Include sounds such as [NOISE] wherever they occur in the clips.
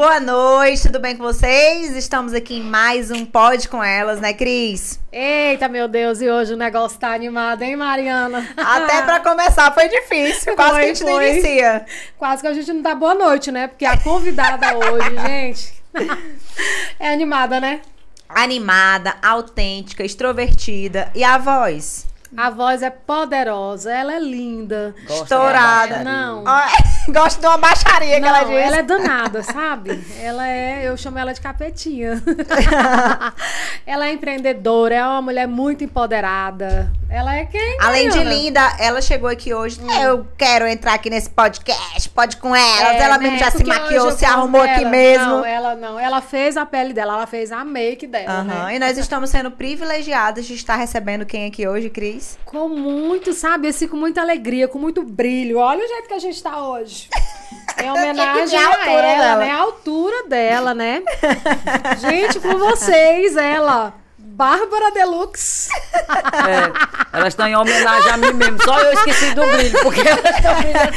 Boa noite, tudo bem com vocês? Estamos aqui em mais um Pode com Elas, né, Cris? Eita, meu Deus, e hoje o negócio tá animado, hein, Mariana? Até [LAUGHS] pra começar foi difícil, quase Foi, que a gente não foi. inicia. Quase que a gente não dá boa noite, né? Porque a convidada [LAUGHS] hoje, gente, [LAUGHS] é animada, né? Animada, autêntica, extrovertida e a voz? A voz é poderosa, ela é linda. Gosta Estourada. Não. [LAUGHS] Gosto de uma baixaria que ela Não, diz. ela é danada, sabe? Ela é, eu chamo ela de capetinha. [LAUGHS] ela é empreendedora, é uma mulher muito empoderada. Ela é quem? Além de linda, ela chegou aqui hoje. Eu quero entrar aqui nesse podcast, pode com elas. É, ela né? mesmo já se maquiou, se arrumou aqui mesmo. Não, ela não. Ela fez a pele dela, ela fez a make dela, né? E nós estamos sendo privilegiadas de estar recebendo quem aqui hoje, Cris? Com muito, sabe, assim, com muita alegria, com muito brilho. Olha o jeito que a gente tá hoje. Em [LAUGHS] homenagem a a, ela, dela. né? A altura dela, né? gente, com vocês, ela. Bárbara Deluxe. É, elas estão em homenagem a mim mesmo. Só eu esqueci do brilho, porque elas estão brilhando.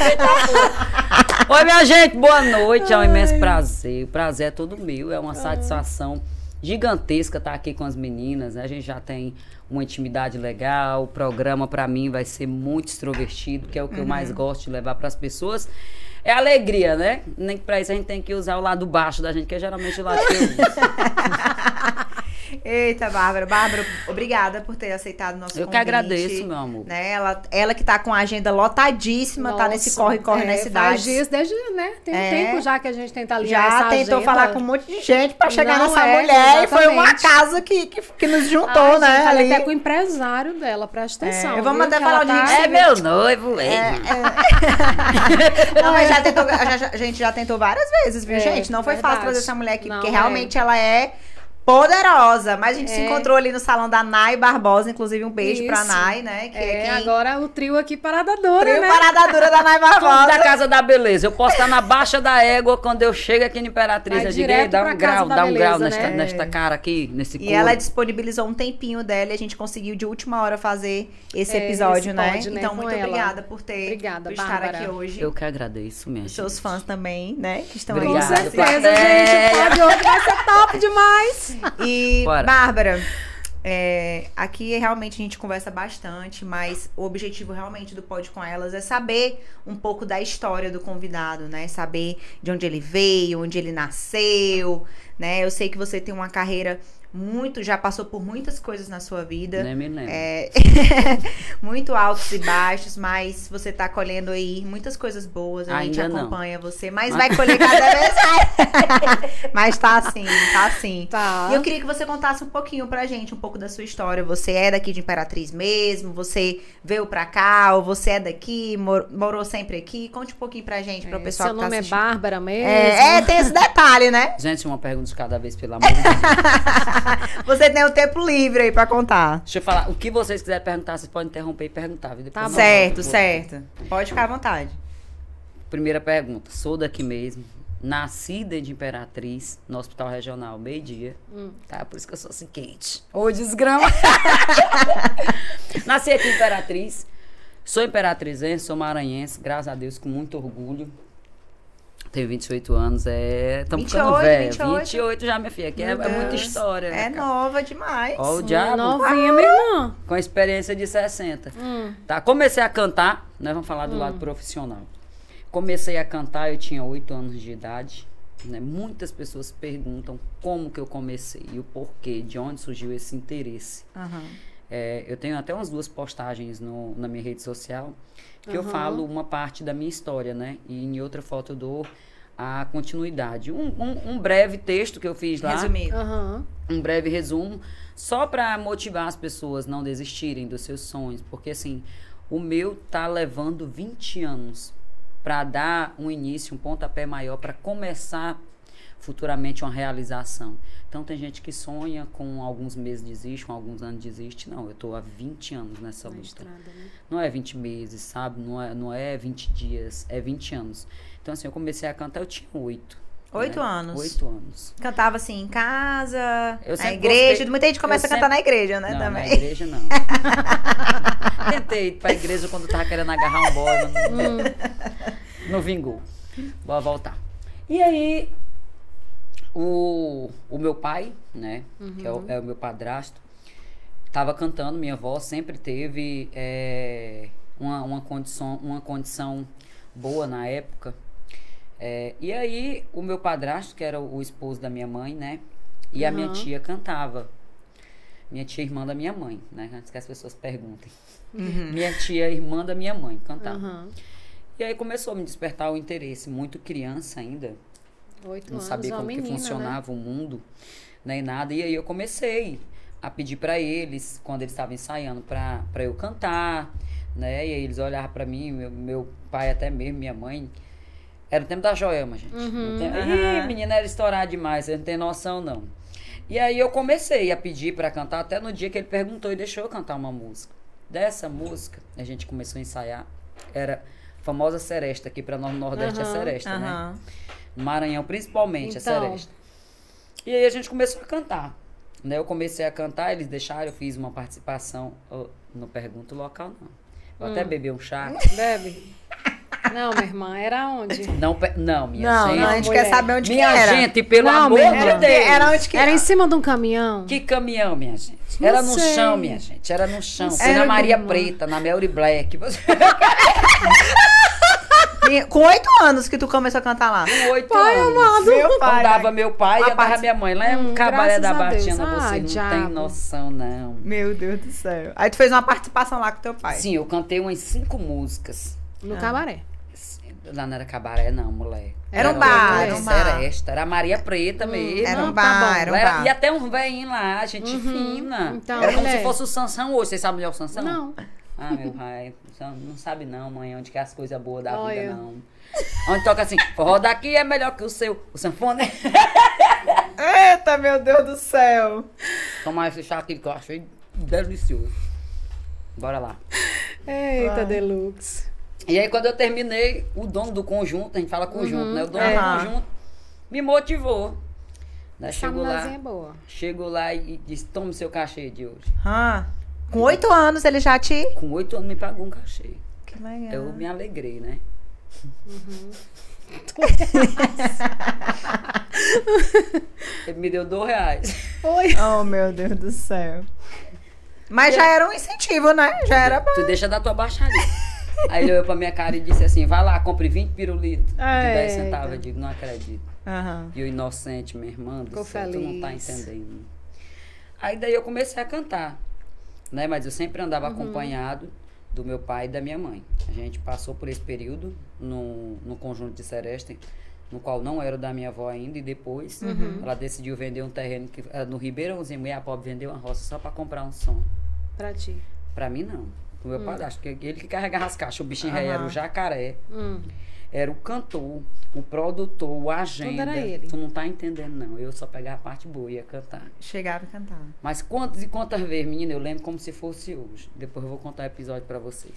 Oi, minha gente, boa noite. É um imenso prazer. O prazer é todo meu. É uma satisfação gigantesca estar aqui com as meninas. né? A gente já tem uma intimidade legal. O programa, para mim, vai ser muito extrovertido, que é o que eu mais gosto de levar para as pessoas. É alegria, né? Nem que pra isso a gente tem que usar o lado baixo da gente, que é geralmente o lado que eu uso. [LAUGHS] Eita, Bárbara. Bárbara, obrigada por ter aceitado o nosso Eu que convite. agradeço, meu amor. Né? Ela, ela que tá com a agenda lotadíssima, tá nesse Nossa, corre-corre é, na Faz cidade. dias, desde, né? Tem um É. tempo já que a gente tenta alinhar Já essa tentou agenda. falar com um monte de gente pra chegar Não nessa é, mulher e foi uma exatamente. casa que, que, que nos juntou, Ai, né? gente, ali. até com o empresário dela, presta atenção. É, vamos viu, até falar a gente É meu noivo, é. [LAUGHS] Não, mas já tentou, já- já- a gente já tentou várias vezes, viu, É, gente? Não foi fácil verdade. trazer essa mulher aqui, Não, porque é. realmente ela é poderosa. Mas a gente se É. encontrou ali no salão da Nai Barbosa, inclusive um beijo pra Isso. Nai, né? Que É, quem... agora o trio aqui parada dura, Trio né? Parada Dura da Nai [LAUGHS] Tudo Barbosa. da Casa da Beleza. Eu posso estar na Baixa da Égua quando eu chego aqui na Imperatriz. Vai eu digo, direto "Ei, dá pra um grau, dá um grau Beleza, nesta, né? nesta cara aqui, nesse E corpo. ela disponibilizou um tempinho dela e a gente conseguiu de última hora fazer esse É, episódio, esse né? pod, né, Então, com muito ela. obrigada por ter Obrigada, por estar Bárbara. aqui hoje. Eu que agradeço, minha Os seus fãs também, né? Que estão Com aí. certeza, plateia. gente. O pod hoje vai ser top [LAUGHS] demais. E, [LAUGHS] Bora. Bárbara, é, aqui realmente a gente conversa bastante, mas o objetivo realmente do Pode Com Elas é saber um pouco da história do convidado, né? Saber de onde ele veio, onde ele nasceu, né? Eu sei que você tem uma carreira muito, já passou por muitas coisas na sua vida. Nem me lembro. É, [LAUGHS] muito altos e baixos, mas você tá colhendo aí muitas coisas boas. A gente Ainda não. acompanha você, mas vai [LAUGHS] colher cada vez mais. [LAUGHS] mas tá assim, tá assim. Tá. E eu queria que você contasse um pouquinho pra gente, um pouco da sua história. Você é daqui de Imperatriz mesmo? Você veio pra cá? Ou você é daqui? mor- morou sempre aqui? Conte um pouquinho pra gente, para o É, pessoal Seu que tá nome é. Bárbara mesmo? É, é, tem esse detalhe, né? Gente, uma pergunta de cada vez, pelo amor de Deus. [LAUGHS] Você tem o tempo livre aí pra contar. Deixa eu falar. O que vocês quiserem perguntar, vocês podem interromper e perguntar. viu? Tá certo, volto. certo. Pode ficar à vontade. Primeira pergunta. Sou daqui mesmo. Nascida de Imperatriz, no Hospital Regional, meio-dia. Hum. Tá? Por isso que eu sou assim quente. Ô, desgrama. [LAUGHS] Nasci aqui em Imperatriz. Sou imperatrizense, sou maranhense, graças a Deus, com muito orgulho. Tenho 28 anos, é. Estamos ficando 28, velho. 28. 28 já, minha filha, que é, é muita história. É né, cara? nova demais. Ó, o diabo. Novinha, minha irmã. Com a experiência de 60. Hum. Tá, comecei a cantar, né? Vamos falar do lado profissional. Comecei a cantar, eu tinha 8 anos de idade. Né? Muitas pessoas perguntam como que eu comecei e o porquê, de onde surgiu esse interesse. Aham. É, eu tenho até umas duas postagens no- na minha rede social que eu Aham. falo uma parte da minha história, né? E em outra foto eu dou a continuidade. Um, um- um breve texto que eu fiz lá Resumido. Aham. um breve resumo, só para motivar as pessoas não desistirem dos seus sonhos, porque assim, o meu tá levando 20 anos para dar um início, um pontapé maior para começar futuramente uma realização. Então tem gente que sonha com alguns meses desiste, com alguns anos desiste. Não, eu tô há 20 anos nessa Na luta. estrada, né? Não é 20 meses, sabe? Não é, não é 20 dias, é 20 anos. Então assim, eu comecei a cantar, eu tinha 8. Oito anos. 8 anos. Cantava assim em casa, Eu na igreja. gostei- Muita gente começa eu a cantar na igreja, né? Não, também. na igreja não. [LAUGHS] Tentei ir pra igreja quando tava querendo agarrar um boy, mas não, não vingou. Vou voltar. E aí, o, o meu pai, né, que é o, é o meu padrasto, tava cantando, minha avó sempre teve é, uma, uma, condição, uma condição boa na época. É, e aí, o meu padrasto, que era o, o esposo da minha mãe, né, e a minha Uhum. tia cantava. Minha tia, irmã da minha mãe, né, antes que as pessoas perguntem. Minha tia, irmã da minha mãe, cantava. Aham. E aí começou a me despertar o interesse, muito criança ainda, Oito não anos, sabia uma como que menina, funcionava o mundo, nem nada. E aí eu comecei a pedir pra eles, quando eles estavam ensaiando, pra eu cantar, né? E aí eles olhavam pra mim, meu, meu pai até mesmo, minha mãe. Era o tempo da Joelma, gente. Uhum. Não tem- Aham. Ih, menina era estourar demais, você não tem noção, não. E aí eu comecei a pedir pra cantar, até no dia que ele perguntou e deixou eu cantar uma música. Dessa música, a gente começou a ensaiar. Era a famosa seresta, aqui pra nós no Nordeste é Aham, seresta, né? Maranhão, principalmente, Então. a seresta. E aí a gente começou a cantar. Né? Eu comecei a cantar, eles deixaram, eu fiz uma participação. Eu não pergunto o local, não. Eu Hum. até bebi um chá. Bebe. Não, minha irmã, era onde? Não, não, minha Não, gente. não, a gente mulher. quer saber onde minha que era. gente, pelo Não, amor minha de. Deus. Era onde que Era em cima de um caminhão? Que caminhão, minha gente? Não Era no sei. chão, minha gente. Era no chão. Foi Era na Maria. Preta, na Melry Black. [LAUGHS] Com oito anos que tu começou a cantar lá. Com oito Pai anos. amado. Meu pai, Andava meu pai e andava parte- minha mãe. Lá é um Hum, cabaré da. Batina, Ah, você não diabo. tem noção, não. Meu Deus do céu. Aí tu fez uma participação lá com teu pai. Sim, eu cantei umas cinco músicas. No cabaré. Lá não era cabaré, não, mulher. Era um Era bar, era um bar. Seresta, era a Maria Preta mesmo. Era um Não, tá bar, bom. era um era- bar. E até um velhinho lá, gente fina. Então, era como mulher. se fosse o Sansão hoje. Vocês sabem onde é o Sansão? Não. Ah, meu pai, você não sabe não, mãe, onde que é as coisas boas da Olha. vida, não. Onde toca assim, forró daqui é melhor que o seu. O sanfone. Eita, meu Deus do céu. Tomar esse chá aqui que eu achei delicioso. Bora lá. Eita, Vai. Deluxe. E aí, quando eu terminei, o dono do conjunto, a gente fala conjunto, né? O dono É. do conjunto me motivou. Né? Essa Chego lá, é boa. chego lá e disse, tome seu cachê de hoje. Ah, com oito anos ele já te... Com oito anos me pagou um cachê. Que legal. Eu me alegrei, né? Ele me deu dois reais. Oi. Oh, meu Deus do céu. Mas já era um incentivo, né? Já era bom. Tu deixa da tua baixaria. Aí ele olhou pra minha cara e disse assim, vai lá, compre 20 pirulitos de 10 Eita. centavos. Eu digo, não acredito. Aham. E o inocente, minha irmã do céu, tu não tá feliz. entendendo. Aí daí eu comecei a cantar, né? Mas eu sempre andava Uhum. acompanhado do meu pai e da minha mãe. A gente passou por esse período no, no conjunto de Seresta, no qual não era o da minha avó ainda, e depois Uhum. ela decidiu vender um terreno que era no Ribeirãozinho, mulher pobre vendeu uma roça só pra comprar um som. Pra ti. Pra mim não. O meu pai, acho que ele que carregava as caixas. O bichinho rei era o jacaré, Hum. Era o cantor, o produtor, o agenda. era ele. Tu não tá entendendo, não. Eu só pegava a parte boa e ia cantar. Chegava e cantava. Mas quantas e quantas vezes, menina, eu lembro como se fosse hoje. Depois eu vou contar o episódio pra vocês.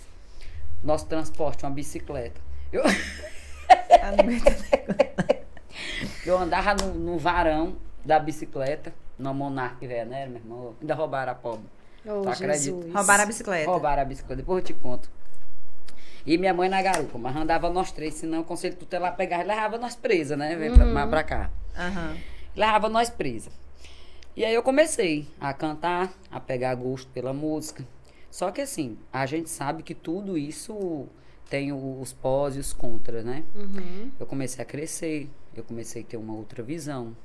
Nosso transporte, uma bicicleta. Eu, no meio da- eu andava no, no varão da bicicleta, na Monark Venera, meu irmão. Ainda roubaram a pobre. Oh, Tu acredita? Jesus. Roubaram a bicicleta. Roubaram a bicicleta, depois eu te conto. E minha mãe na garupa, mas andava nós três, senão o conselho tutelar pegava e levava nós presas, né? Vem pra, mais pra cá. Aham. Levava nós presa. E aí eu comecei a cantar, a pegar gosto pela música. Só que assim, a gente sabe que tudo isso tem os pós e os contras, né? Uhum. Eu comecei a crescer, eu comecei a ter uma outra visão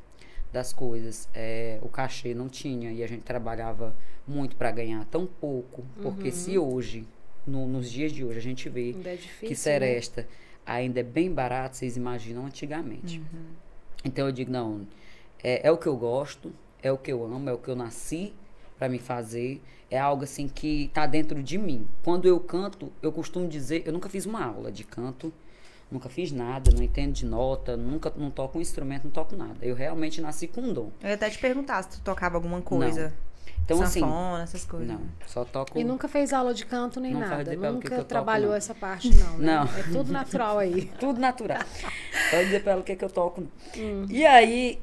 das coisas. É, o cachê não tinha e a gente trabalhava muito para ganhar tão pouco. Porque se hoje, no- nos dias de hoje, a gente vê é difícil. que Seresta ainda é bem barato, vocês imaginam antigamente. Então eu digo, não, é, é o que eu gosto, é o que eu amo, é o que eu nasci para me fazer, é algo assim que tá dentro de mim. Quando eu canto, eu costumo dizer, eu nunca fiz uma aula de canto, nunca fiz nada, não entendo de nota, nunca não toco um instrumento, não toco nada. Eu realmente nasci com um dom. Eu ia até te perguntar se tu tocava alguma coisa. Então assim, Sanfona, essas coisas. não, só toco E nunca fez aula de canto nem nada. Nunca toco, trabalhou não. essa parte, não. Né? Não. É tudo natural aí. [LAUGHS] tudo natural. Pode dizer pra ela o que, é que eu toco. E aí,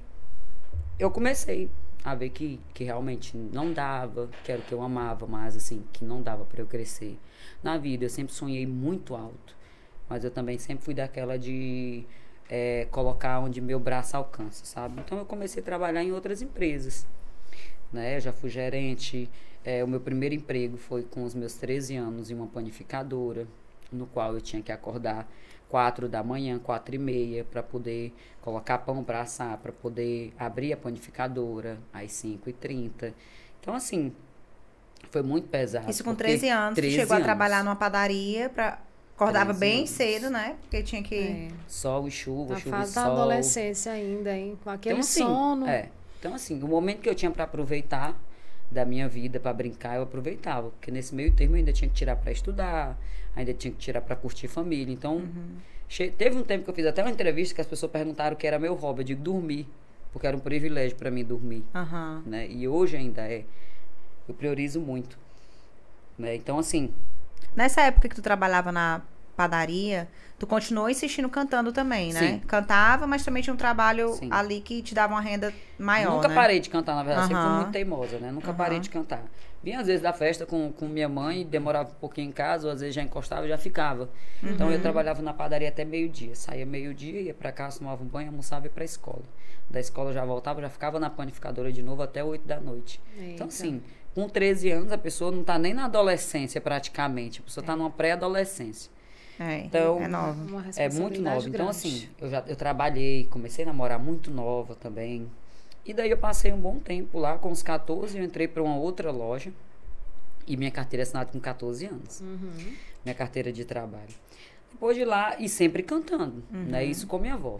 eu comecei a ver que, que realmente não dava, que era o que eu amava, mas assim, que não dava pra eu crescer. Na vida, eu sempre sonhei muito alto. Mas eu também sempre fui daquela de é, colocar onde meu braço alcança, sabe? Então eu comecei a trabalhar em outras empresas, né? Eu já fui gerente, é, o meu primeiro emprego foi com os meus 13 anos em uma panificadora, no qual eu tinha que acordar quatro da manhã, quatro e meia, para poder colocar pão para assar, para poder abrir a panificadora às 5 e 30 Então, assim, foi muito pesado. Isso com 13 anos, 13 chegou anos. a trabalhar numa padaria para Acordava bem anos. cedo, né? Porque tinha que. É. Sol e chuva, a chuva fase e sol. da adolescência ainda, hein? Com aquele então, assim, sono. É. Então, assim, o momento que eu tinha para aproveitar da minha vida, para brincar, eu aproveitava. Porque nesse meio termo eu ainda tinha que tirar para estudar, ainda tinha que tirar para curtir família. Então, uhum. teve um tempo que eu fiz até uma entrevista que as pessoas perguntaram o que era meu hobby. Eu digo dormir. Porque era um privilégio para mim dormir. Uhum. Né? E hoje ainda é. Eu priorizo muito. Né? Então, assim, Nessa época que tu trabalhava na padaria, tu continuou insistindo cantando também, né? Sim. Cantava, mas também tinha um trabalho Sim. ali que te dava uma renda maior. Nunca né? parei de cantar, na verdade. Sempre fui muito teimosa, né? Nunca parei de cantar. Vinha às vezes da festa com, com minha mãe, demorava um pouquinho em casa, ou às vezes já encostava e já ficava. Uhum. Então eu uhum. trabalhava na padaria até meio-dia. Saía meio-dia, ia para casa, tomava um banho, almoçava e ia pra escola. Da escola já voltava, já ficava na panificadora de novo até 8 da noite. Eita. Então, assim, com 13 anos, a pessoa não está nem na adolescência praticamente, a pessoa está é. numa pré-adolescência. É, então, é nova. É muito nova. Então, assim, eu já eu trabalhei, comecei a namorar muito nova também. E daí eu passei um bom tempo lá, com os 14, eu entrei para uma outra loja. E minha carteira é assinada com 14 anos. Uhum. Minha carteira de trabalho. Depois de lá, e sempre cantando, né? uhum. né? Isso com minha avó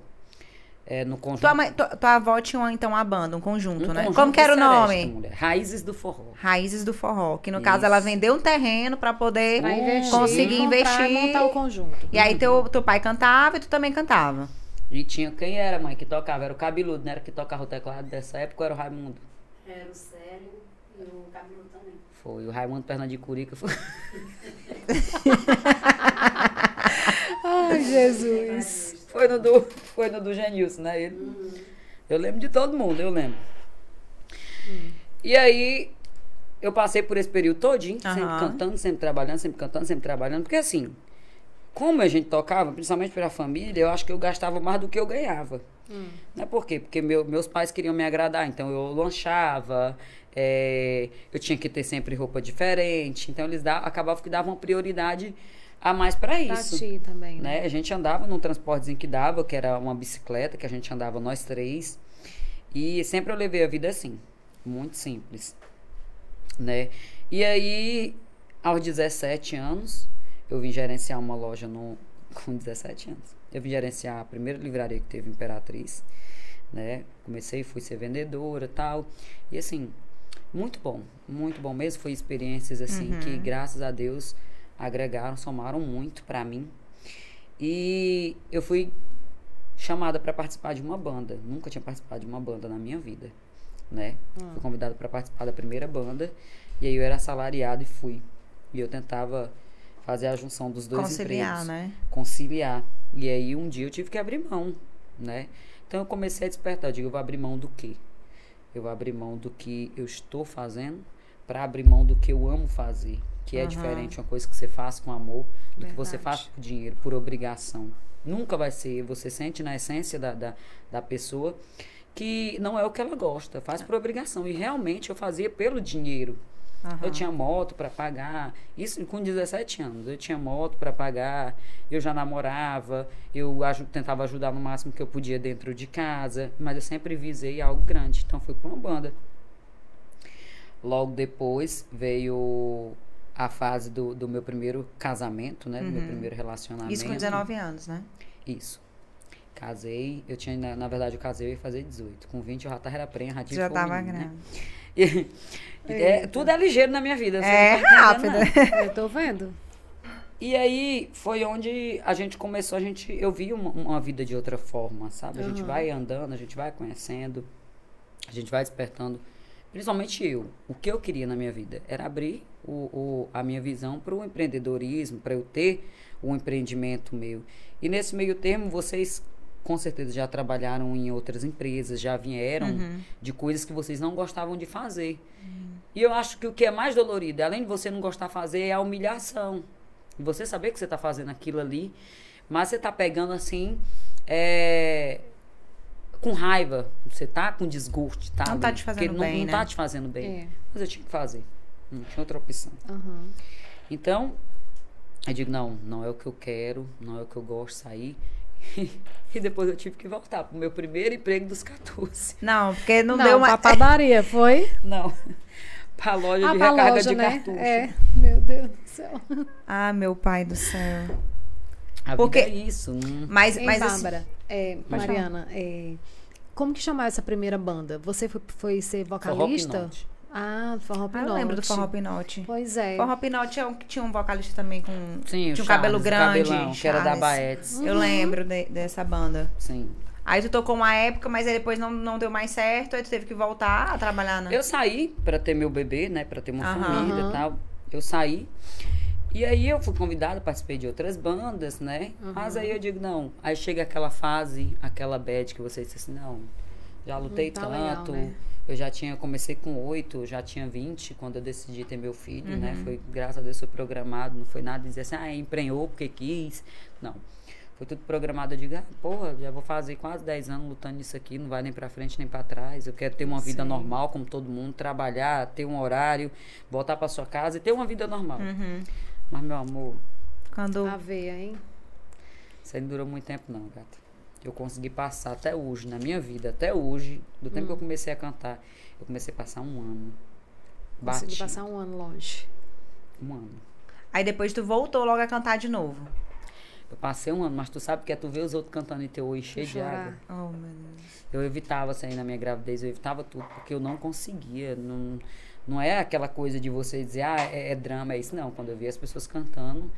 é, no conjunto. Tua, mãe, tua, tua, avó tinha então uma banda, um conjunto, um né? Conjunto Como que era o nome? Mulher. Raízes do Forró. Raízes do Forró. Que no Isso. caso ela vendeu um terreno para poder pra investir, conseguir investir. E montar o conjunto. E aí teu, teu pai cantava e tu também cantava. E tinha quem era, mãe, que tocava? Era o cabeludo, não era que tocava o teclado dessa época ou era o Raimundo? Era o Célio e o cabeludo também. Foi, o Raimundo Perna de Curica foi. [LAUGHS] Ai, Jesus. Foi no do, [LAUGHS] foi no do Genilson, né? Ele, uhum. Eu lembro de todo mundo, eu lembro. Uhum. E aí, eu passei por esse período todinho, sempre cantando, sempre trabalhando, sempre cantando, sempre trabalhando. Porque assim, como a gente tocava, principalmente pela família, eu acho que eu gastava mais do que eu ganhava. Hum. Não é por quê? Porque meu, meus pais queriam me agradar, então eu lanchava, é, eu tinha que ter sempre roupa diferente, então eles davam, acabavam que davam prioridade a mais para isso. Também, né? né? A gente andava num transportezinho que dava, que era uma bicicleta, que a gente andava nós três. E sempre eu levei a vida assim, muito simples, né? E aí, aos 17 anos, eu vim gerenciar uma loja no, [LAUGHS] com 17 anos. Eu vim gerenciar a primeira livraria que teve Imperatriz, né? Comecei, fui ser vendedora tal. E assim, muito bom, muito bom mesmo. Foi experiências assim uhum. que, graças a Deus, agregaram, somaram muito para mim. E eu fui chamada para participar de uma banda. Nunca tinha participado de uma banda na minha vida, né? Hum. Fui convidada para participar da primeira banda e aí eu era assalariado e fui. E eu tentava fazer a junção dos dois Conciliar, empregos. né? Conciliar. E aí um dia eu tive que abrir mão, né? Então eu comecei a despertar, eu digo, eu vou abrir mão do quê? Eu vou abrir mão do que eu estou fazendo para abrir mão do que eu amo fazer que é uhum. diferente uma coisa que você faz com amor do Verdade. que você faz por dinheiro, por obrigação. Nunca vai ser. Você sente na essência da, da, da pessoa que não é o que ela gosta, faz por obrigação. E realmente eu fazia pelo dinheiro. Uhum. Eu tinha moto para pagar, isso com 17 anos. Eu tinha moto para pagar, eu já namorava, eu aj tentava ajudar no máximo que eu podia dentro de casa, mas eu sempre visei algo grande. Então fui para uma banda. Logo depois veio a fase do, do meu primeiro casamento, né? Do meu uhum. primeiro relacionamento. Isso com 19 anos, né? Isso. Casei, eu tinha, na, na verdade, eu casei e ia fazer 18. Com 20 eu já tava prenha, já Já tava grande. Né? [LAUGHS] E, é, tudo é ligeiro na minha vida. É tá rápido. [LAUGHS] Eu tô vendo. E aí foi onde a gente começou, a gente, eu vi uma, uma vida de outra forma, sabe? A uhum. gente vai andando, a gente vai conhecendo, a gente vai despertando principalmente eu, o que eu queria na minha vida era abrir o, o a minha visão para o empreendedorismo, para eu ter um empreendimento meu. E nesse meio termo, vocês com certeza já trabalharam em outras empresas, já vieram uhum. de coisas que vocês não gostavam de fazer. Uhum. E eu acho que o que é mais dolorido, além de você não gostar de fazer, é a humilhação. Você saber que você está fazendo aquilo ali, mas você está pegando assim é, com raiva. Você tá com desgosto, tá? Não tá te fazendo porque não, bem, Não né? tá te fazendo bem. É. Mas eu tinha que fazer. Não tinha outra opção. Aham. Então, eu digo, não, não é o que eu quero, não é o que eu gosto de sair. [LAUGHS] e depois eu tive que voltar pro meu primeiro emprego dos 14. Não, porque não, Não, deu uma. pra padaria, foi? [LAUGHS] Não. pra loja Ah, de pra recarga loja, de né? cartucho. É, meu Deus do céu. Ah, meu pai do céu. A Porque- vida é isso. Não... Mas, Ei, mas assim, Bárbara, é, Mariana, é, como que chamava essa primeira banda? Você foi, foi ser vocalista? Ah, Forró ah, Pinote. eu lembro do Forró Pinote. Pois é. Forró Pinote é um que tinha um vocalista também com. Sim, o tinha um Charles, cabelo grande. cabelão, que era da. Baetes. Eu lembro de- dessa banda. Sim. Aí tu tocou uma época, mas aí depois não, não deu mais certo, aí tu teve que voltar a trabalhar na. Eu saí pra ter meu bebê, né? Pra ter uma Aham. família e tal. Eu saí. E aí eu fui convidada, participei de outras bandas, né? Mas aí eu digo, não. Aí chega aquela fase, aquela bad que você diz assim, não, já lutei tá legal, tanto. né? Eu já tinha, comecei com oito, já tinha 20 quando eu decidi ter meu filho, né? Uhum. Foi, graças a Deus, foi programado, não foi nada de dizer assim, ah, emprenhou porque quis. Não. Foi tudo programado. Eu digo, ah, porra, já vou fazer quase 10 anos lutando nisso aqui, não vai nem pra frente nem pra trás. Eu quero ter uma vida Sim. normal, como todo mundo, trabalhar, ter um horário, voltar pra sua casa e ter uma vida normal. Uhum. Mas, meu amor, Quando. A veia, hein? isso aí não durou muito tempo, não, gata. Eu consegui passar até hoje, na minha vida, até hoje, do tempo que eu Hum. comecei a cantar, eu comecei a passar um ano. Consegui Bati. passar um ano longe. Um ano. Aí depois tu voltou logo a cantar de novo. Eu passei um ano, mas tu sabe que é tu ver os outros cantando e teu olho cheio de água. Oh, meu. Eu evitava sair na minha gravidez, eu evitava tudo, porque eu não conseguia. Não, não é aquela coisa de você dizer, ah, é, é drama, é isso. Não, quando eu via as pessoas cantando,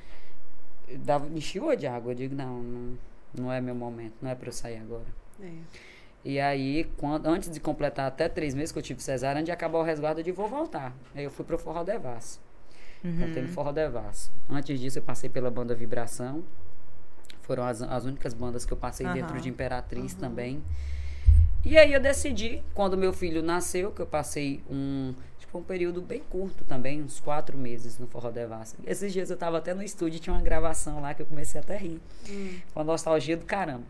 dava, enchia de água. Eu digo, não, não, não é meu momento, não é pra eu sair agora. É. E aí, quando, antes de completar até três meses que eu tive cesárea, antes de acabar o resguardo, eu digo, vou voltar. Aí eu fui pro Forró Devasso. Cantei no Forró Devasso. Antes disso, eu passei pela banda Vibração. Foram as, as únicas bandas que eu passei Aham. dentro de Imperatriz também. E aí eu decidi, quando meu filho nasceu, que eu passei um, tipo, um período bem curto também, uns quatro meses no Forró Devassa. Esses dias eu tava até no estúdio, tinha uma gravação lá que eu comecei até a rir. Com a nostalgia do caramba.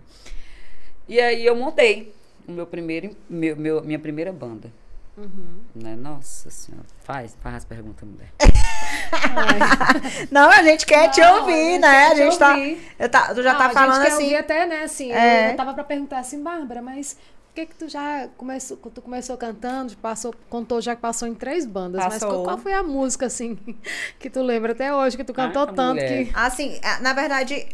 E aí eu montei o meu primeiro, meu, meu- minha primeira banda. Uhum. Né? Nossa senhora. Faz, faz as perguntas, mulher. [LAUGHS] Não, a gente quer te Não, ouvir, a gente né? quer A te gente tá. ouvir. Eu tá tu já Não, tá a gente falando quer assim. ouvir até, né, assim, É. eu, eu tava pra perguntar assim, Bárbara, mas por que que tu já começou, tu começou cantando, passou, contou já que passou em três bandas, mas Passou. qual, qual foi a música, assim, [LAUGHS] que tu lembra até hoje, que tu cantou Ah, tanto mulher. que... Assim, a- na verdade,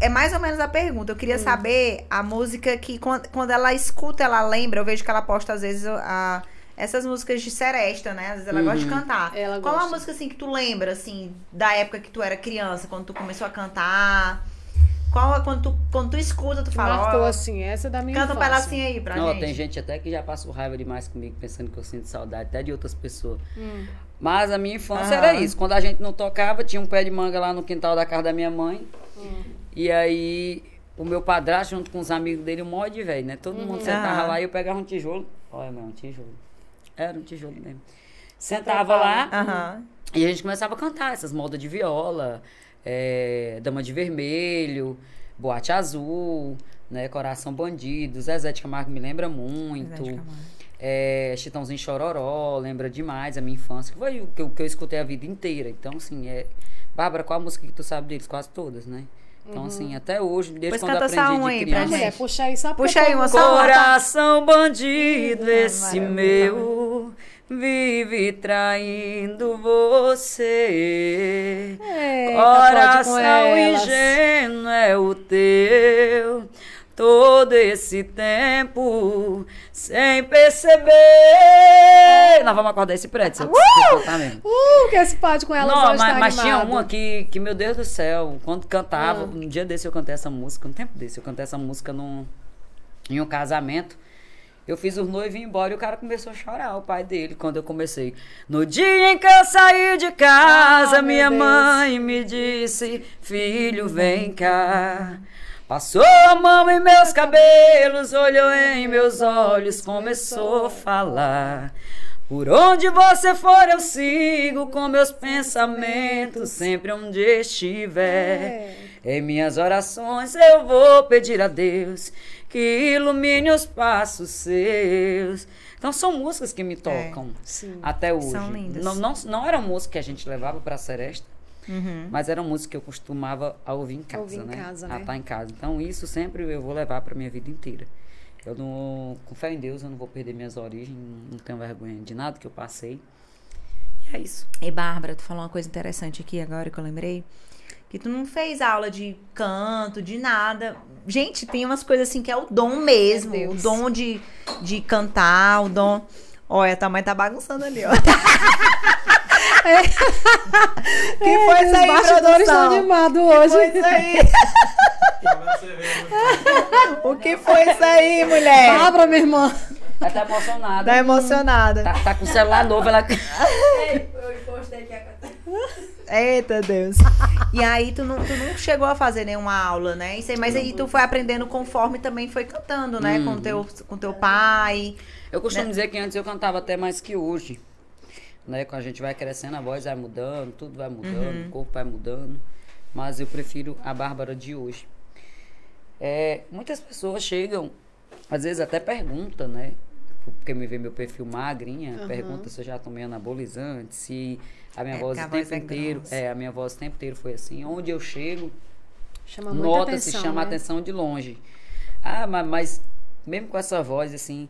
é mais ou menos a pergunta. Eu Hum. queria saber a música que, quando, quando ela escuta, ela lembra. Eu vejo que ela posta, às vezes, a- essas músicas de seresta, né? Às vezes ela gosta de cantar. Ela Qual a gosta. música, assim, que tu lembra, assim, da época que tu era criança, quando tu começou a cantar? Qual a, quando tu, quando tu escuta, tu fala, marcou, ó, assim, essa é da minha canta um pedacinho aí pra Não, gente. tem gente até que já passou raiva demais comigo, pensando que eu sinto saudade, até de outras pessoas. Hum. Mas a minha infância Aham. era isso. Quando a gente não tocava, tinha um pé de manga lá no quintal da casa da minha mãe. Hum. E aí, o meu padrasto, junto com os amigos dele, um monte de velho, né? Todo mundo sentava Aham. lá e eu pegava um tijolo. Olha, meu, um tijolo. Era um tijolo mesmo. Sentava lá Aham. e a gente começava a cantar essas modas de viola, é, Dama de Vermelho, Boate Azul, né? Coração Bandido, Zezé de Camargo me lembra muito. É, Chitãozinho Chororó, lembra demais a minha infância, que foi o que eu, que eu escutei a vida inteira. Então, assim, é. Bárbara, qual a música que tu sabe deles? Quase todas, né? Então, assim, até hoje, desde Pois quando só aprendi uma de aí pra criança. Mulher, gente. puxa aí só Puxa eu aí uma. Coração bandido, esse meu vive traindo você. Eita, Coração ingênuo é o teu. Todo esse tempo sem perceber. Nós vamos acordar esse prédio, uh! tá mesmo. Uh, que esse pode com elas Não, hoje mas, tá mas tinha uma que, que, meu Deus do céu, quando cantava, Ah. um dia desse eu cantei essa música, um tempo desse eu cantei essa música num, em um casamento. Eu fiz os noivos ir embora e o cara começou a chorar, o pai dele, quando eu comecei. No dia em que eu saí de casa, Ah, minha mãe me disse: Filho, vem cá. Passou a mão em meus cabelos, olhou em meus olhos, começou a falar. Por onde você for, eu sigo com meus pensamentos, sempre onde estiver. É. Em minhas orações eu vou pedir a Deus que ilumine os passos seus. Então são músicas que me tocam Sim. até hoje. São lindas. Não, não, não era música que a gente levava para a Seresta, Uhum. mas era música que eu costumava ouvir em casa, Ouvir em né? casa, a né? estar em casa. Então isso sempre eu vou levar para minha vida inteira. Eu não, com fé em Deus, eu não vou perder minhas origens, não tenho vergonha de nada que eu passei. E é isso. E Bárbara, tu falou uma coisa interessante aqui agora que eu lembrei. Que tu não fez aula de canto, de nada. Gente, tem umas coisas assim que é o dom mesmo. O dom de, de cantar, o dom. Olha, a tua mãe tá bagunçando ali, ó. [LAUGHS] que foi isso Os aí, bastidores estão animados Que hoje. foi isso aí? [LAUGHS] o que foi isso aí, mulher? Abra, minha irmã. Ela tá emocionada. Tá emocionada. Tá, tá com o celular novo, ela. [LAUGHS] Eu postei aqui a Eita Deus. E aí tu não, tu não chegou a fazer nenhuma aula, né? Isso aí, mas aí tu foi aprendendo conforme também foi cantando, né? Com teu, com teu pai. Eu costumo Né? dizer que antes eu cantava até mais que hoje. Né? Quando a gente vai crescendo, a voz vai mudando, tudo vai mudando, Uhum. o corpo vai mudando. Mas eu prefiro a Bárbara de hoje. É, muitas pessoas chegam, às vezes até perguntam, né? Porque me vê meu perfil magrinha, pergunta se eu já tomei anabolizante, se a minha É, voz o a tempo é inteiro. grossa. É, a minha voz o tempo inteiro foi assim. Onde eu chego, Chama nota-se, atenção, chama a né? atenção de longe. Ah, mas, mas mesmo com essa voz, assim,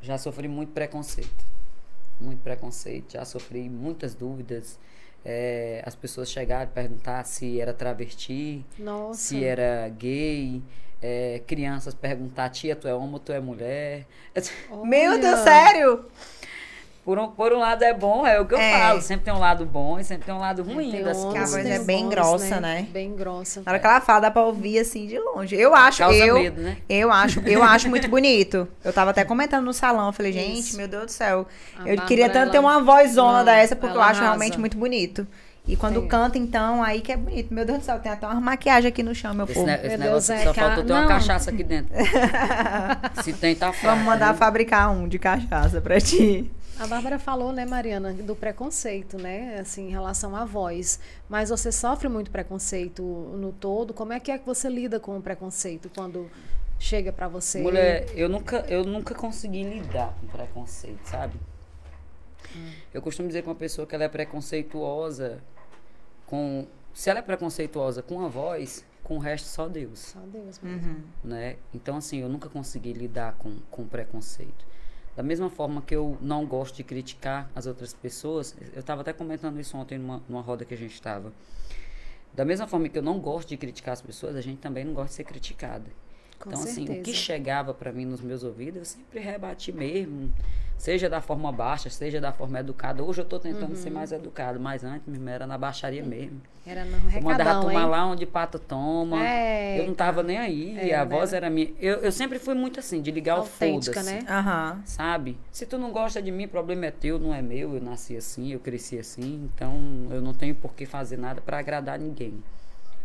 já sofri muito preconceito. Muito preconceito, já sofri muitas dúvidas. É, as pessoas chegaram a perguntar se era travesti, Nossa. se era gay. É, crianças perguntar, tia, tu é homem ou tu é mulher? Meu Deus, Olha. sério? Por um, por um lado é bom, é o que eu É. falo. Sempre tem um lado bom e sempre tem um lado ruim Tem das ônus, Que a coisas. voz é bem grossa, né? Bem grossa. Na hora que ela fala, dá pra ouvir assim de longe. Eu acho, Causa eu, medo, né? eu acho, eu [LAUGHS] acho muito bonito. Eu tava até comentando no salão, eu falei, gente, Isso. meu Deus do céu. A eu Bárbara, queria tanto ter ela- uma vozona dessa, porque eu acho realmente arrasa. muito bonito. E quando Tem. canta, então, aí que é bonito. Meu Deus do céu, tem até uma maquiagem aqui no chão, meu Esse, povo. ne- esse Meu negócio Deus, que só é falta ca- ter uma cachaça aqui dentro. [LAUGHS] Se tem, tá fraco. Vamos mandar fabricar um de cachaça pra ti. A Bárbara falou, né, Mariana, do preconceito, né, assim, em relação à voz. Mas você sofre muito preconceito no todo. Como é que é que você lida com o preconceito quando chega pra você? Mulher, eu nunca, eu nunca consegui lidar com preconceito, sabe? Eu costumo dizer que uma pessoa que ela é preconceituosa com. Se ela é preconceituosa com a voz, com o resto só Deus. Só Deus mesmo. né? Então, assim, eu nunca consegui lidar com, com preconceito. Da mesma forma que eu não gosto de criticar as outras pessoas, eu estava até comentando isso ontem numa, numa roda que a gente estava. Da mesma forma que eu não gosto de criticar as pessoas, a gente também não gosta de ser criticada. Com então, assim, o que certeza. chegava para mim nos meus ouvidos, eu sempre rebati mesmo. Seja da forma baixa, seja da forma educada. Hoje eu estou tentando Uhum. ser mais educado, mas antes mesmo era na baixaria mesmo. Era no Eu mandava recadão, tomar hein? lá onde pato toma. É, eu não tava nem aí. É, a voz era minha. Eu, eu sempre fui muito assim, de ligar Autêntica, o foda-se. né? Aham. Sabe? Se tu não gosta de mim, o problema é teu, não é meu. Eu nasci assim, eu cresci assim. Então eu não tenho por que fazer nada para agradar ninguém.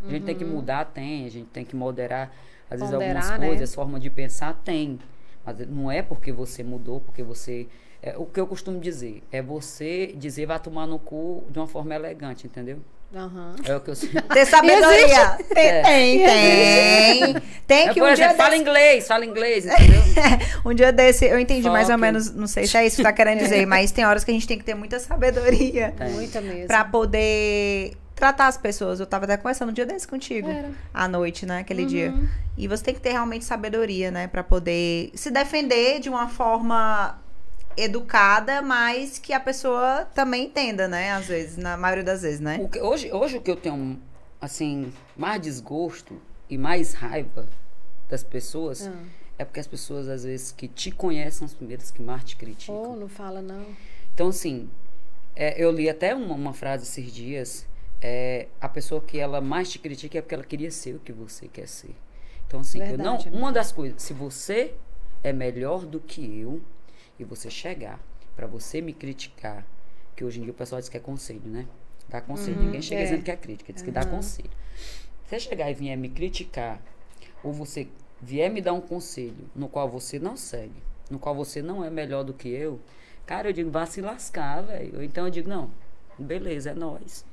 A gente tem que mudar, tem. A gente tem que moderar, às vezes, Uhum. Ponderar, algumas né? coisas, forma de pensar, tem. Mas não é porque você mudou, porque você. É, o que eu costumo dizer é você dizer vai tomar no cu de uma forma elegante, entendeu? Aham. É o que eu [LAUGHS] sempre. Ter sabedoria. Tem, É. tem, tem. Tem É, que por um dia exemplo, fala desse- inglês, fala inglês, entendeu? [LAUGHS] Um dia desse, eu entendi mais ou menos, não sei se é isso que tá querendo dizer, [LAUGHS] mas tem horas que a gente tem que ter muita sabedoria Tem. Muita mesmo. pra poder tratar as pessoas. Eu tava até conversando um dia desse contigo, Era. à noite, né, aquele dia. Uhum. E você tem que ter realmente sabedoria, né, Pra poder se defender de uma forma educada, mas que a pessoa também entenda, né, às vezes, na maioria das vezes, né? O que- hoje, hoje o que eu tenho, assim, mais desgosto e mais raiva das pessoas Ah. é porque as pessoas, às vezes, que te conhecem são as primeiras que mais te criticam. Oh, não fala não. Então, assim, é, eu li até uma, uma frase esses dias. É, a pessoa que ela mais te critica é porque ela queria ser o que você quer ser. Então, assim, eu não, Verdade, uma das coisas, se você é melhor do que eu e você chegar pra você me criticar, que hoje em dia o pessoal diz que é conselho, né? Dá conselho. Ninguém chega é. dizendo que é crítica, diz que dá conselho. Se você chegar e vier me criticar, ou você vier me dar um conselho no qual você não segue, no qual você não é melhor do que eu, cara, eu digo, vá se lascar, velho. Então eu digo, não, beleza, é nós.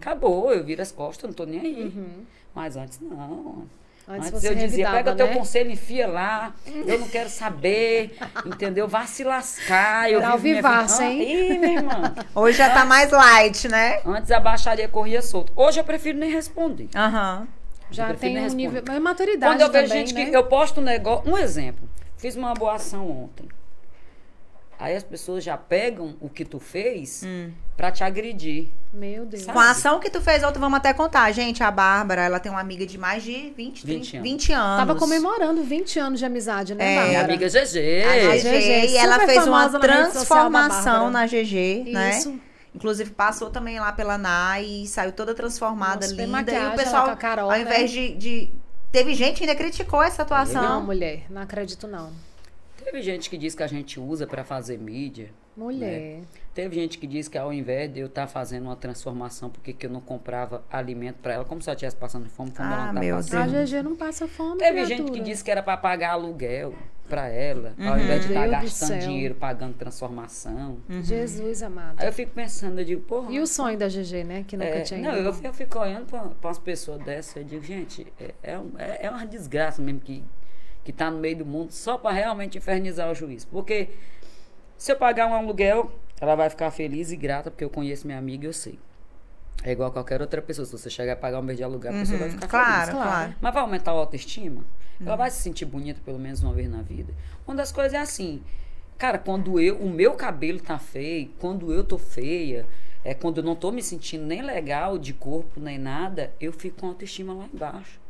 Acabou, eu viro as costas, não tô nem aí. Uhum. Mas antes não. Antes, Antes, eu dizia, pega teu né? conselho, enfia lá, eu não quero saber, [LAUGHS] entendeu? Vá se lascar. Eu Era vivo minha hein? Ih, minha irmã. [LAUGHS] Hoje já tá mais light, né? Antes a baixaria corria solta. Hoje eu prefiro nem responder. Aham. Já prefiro tem um nível. Mas maturidade Quando eu vejo também, gente né? que. Eu posto um negócio. Um exemplo. Fiz uma boa ação ontem. Aí as pessoas já pegam o que tu fez Hum. pra te agredir. Meu Deus. Sabe? Com a ação que tu fez ontem, vamos até contar. Gente, a Bárbara, ela tem uma amiga de mais de 20, 20 30, anos. 20 anos. Tava comemorando 20 anos de amizade, né, É. Bárbara? Minha amiga GG. A GG, e ela fez uma transformação na GG, né? Isso. Inclusive passou também lá pela NAI e saiu toda transformada, Nossa, linda. maquiagem E o pessoal, com a Carol, ao né? invés de, de- Teve gente que ainda criticou essa atuação. Não, mulher, não acredito não. Teve gente que diz que a gente usa pra fazer mídia. Mulher. Teve gente que diz que ao invés de eu estar fazendo uma transformação, porque que eu não comprava alimento pra ela, como se ela estivesse passando fome, como Ah, ela não tá meu passando. A GG não passa fome, Teve criatura. gente que disse que era pra pagar aluguel pra ela, ao Uhum. invés de estar Deus do gastando dinheiro pagando transformação. Jesus amado. Aí eu fico pensando, eu digo, porra. E o sonho da GG, né? Que nunca é, tinha não, ido. eu, eu fico olhando pra, pra umas pessoas dessas, eu digo, gente, é, é, é- é uma desgraça mesmo que, que tá no meio do mundo só pra realmente infernizar o juiz. Porque se eu pagar um aluguel, ela vai ficar feliz e grata, porque eu conheço minha amiga e eu sei. É igual a qualquer outra pessoa. Se você chegar a pagar um mês de aluguel, a pessoa vai ficar Uhum. Claro, feliz. claro. Mas vai aumentar a autoestima? Ela vai se sentir bonita pelo menos uma vez na vida. Uma das coisas é assim, cara, quando eu, o meu cabelo tá feio, quando eu tô feia, é quando eu não tô me sentindo nem legal de corpo nem nada, eu fico com a autoestima lá embaixo.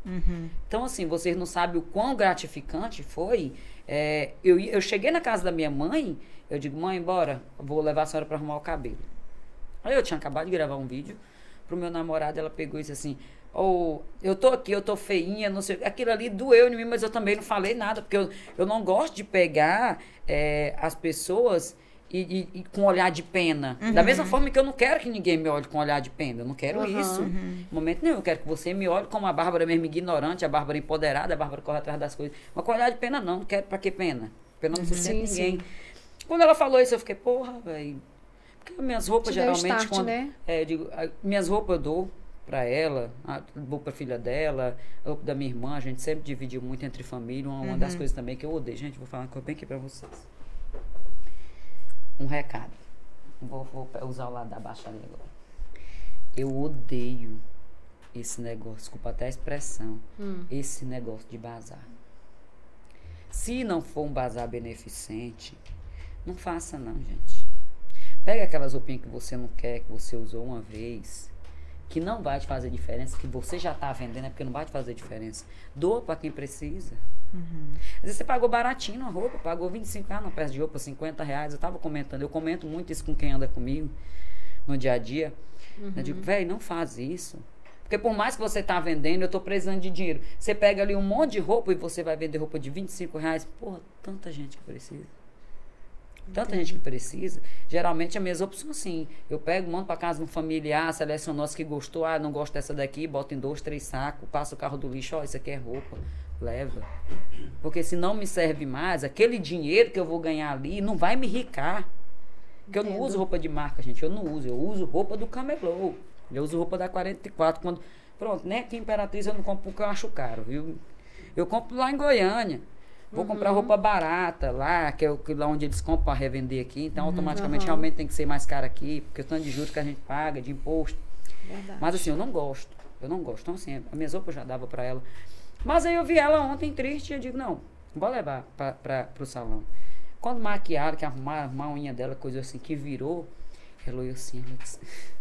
Então, assim, vocês não sabem o quão gratificante foi. É, eu, eu cheguei na casa da minha mãe, eu digo, mãe, bora, vou levar a senhora pra arrumar o cabelo. Aí eu tinha acabado de gravar um vídeo pro meu namorado, ela pegou e disse assim, ou eu tô aqui, eu tô feinha, não sei. Aquilo ali doeu em mim, mas eu também não falei nada, porque eu, eu não gosto de pegar é, as pessoas e, e- e com olhar de pena. Da mesma forma que eu não quero que ninguém me olhe com olhar de pena. Eu não quero Uhum. isso. Em momento nenhum. Eu quero que você me olhe como a Bárbara mesmo ignorante, a Bárbara empoderada, a Bárbara corre atrás das coisas. Mas com olhar de pena não. Não quero pra que pena? Pena não sustenta Sim, sim. ninguém. Quando ela falou isso, eu fiquei, porra, velho. Porque minhas roupas Te geralmente. start, quando, né? é, eu digo, minhas roupas eu dou pra ela, a- dou pra filha dela, a roupa da minha irmã, a gente sempre dividiu muito entre família. Uma, uma das coisas também que eu odeio. Gente, vou falar uma coisa bem aqui pra vocês. Um recado. Vou, vou usar o lado da baixaria agora. Eu odeio esse negócio, desculpa até a expressão, Hum. esse negócio de bazar. Se não for um bazar beneficente, não faça não, gente. Pega aquelas roupinhas que você não quer, que você usou uma vez, que não vai te fazer diferença, que você já tá vendendo, é porque não vai te fazer diferença. Doa para quem precisa. Às vezes você pagou baratinho na roupa, pagou 25 reais numa peça de roupa, 50 reais. Eu tava comentando, eu comento muito isso com quem anda comigo no dia a dia. Eu digo, velho, não faz isso. Porque por mais que você tá vendendo, eu tô precisando de dinheiro. Você pega ali um monte de roupa e você vai vender roupa de 25 reais. Porra, tanta gente que precisa. Tanta gente que precisa. Geralmente as minhas roupas são assim. Eu pego, mando pra casa um familiar, seleciono as que gostou. Ah, não gosto dessa daqui, boto em dois, três sacos, passa o carro do lixo, ó, isso aqui é roupa. Leva. Porque se não me serve mais, aquele dinheiro que eu vou ganhar ali não vai me ricar. Porque eu não uso roupa de marca, gente. Eu não uso. Eu uso roupa do Camelô. Eu uso roupa da 44. Quando... Pronto, nem aqui em Imperatriz eu não compro porque eu acho caro, viu? Eu compro lá em Goiânia. Vou comprar Uhum. roupa barata lá, que é o que lá onde eles compram para revender aqui. Então, automaticamente, Uhum. realmente tem que ser mais caro aqui, porque o tanto de juros que a gente paga, de imposto. Verdade. Mas assim, eu não gosto. Eu não gosto. Então, assim, a minhas roupas eu já dava pra ela. Mas aí eu vi ela ontem triste e eu digo, não, vou levar pra, pra, pro salão. Quando maquiaram, que arrumaram, arrumaram a unha dela, coisa assim, que virou, ela olhou assim, ela disse... [LAUGHS]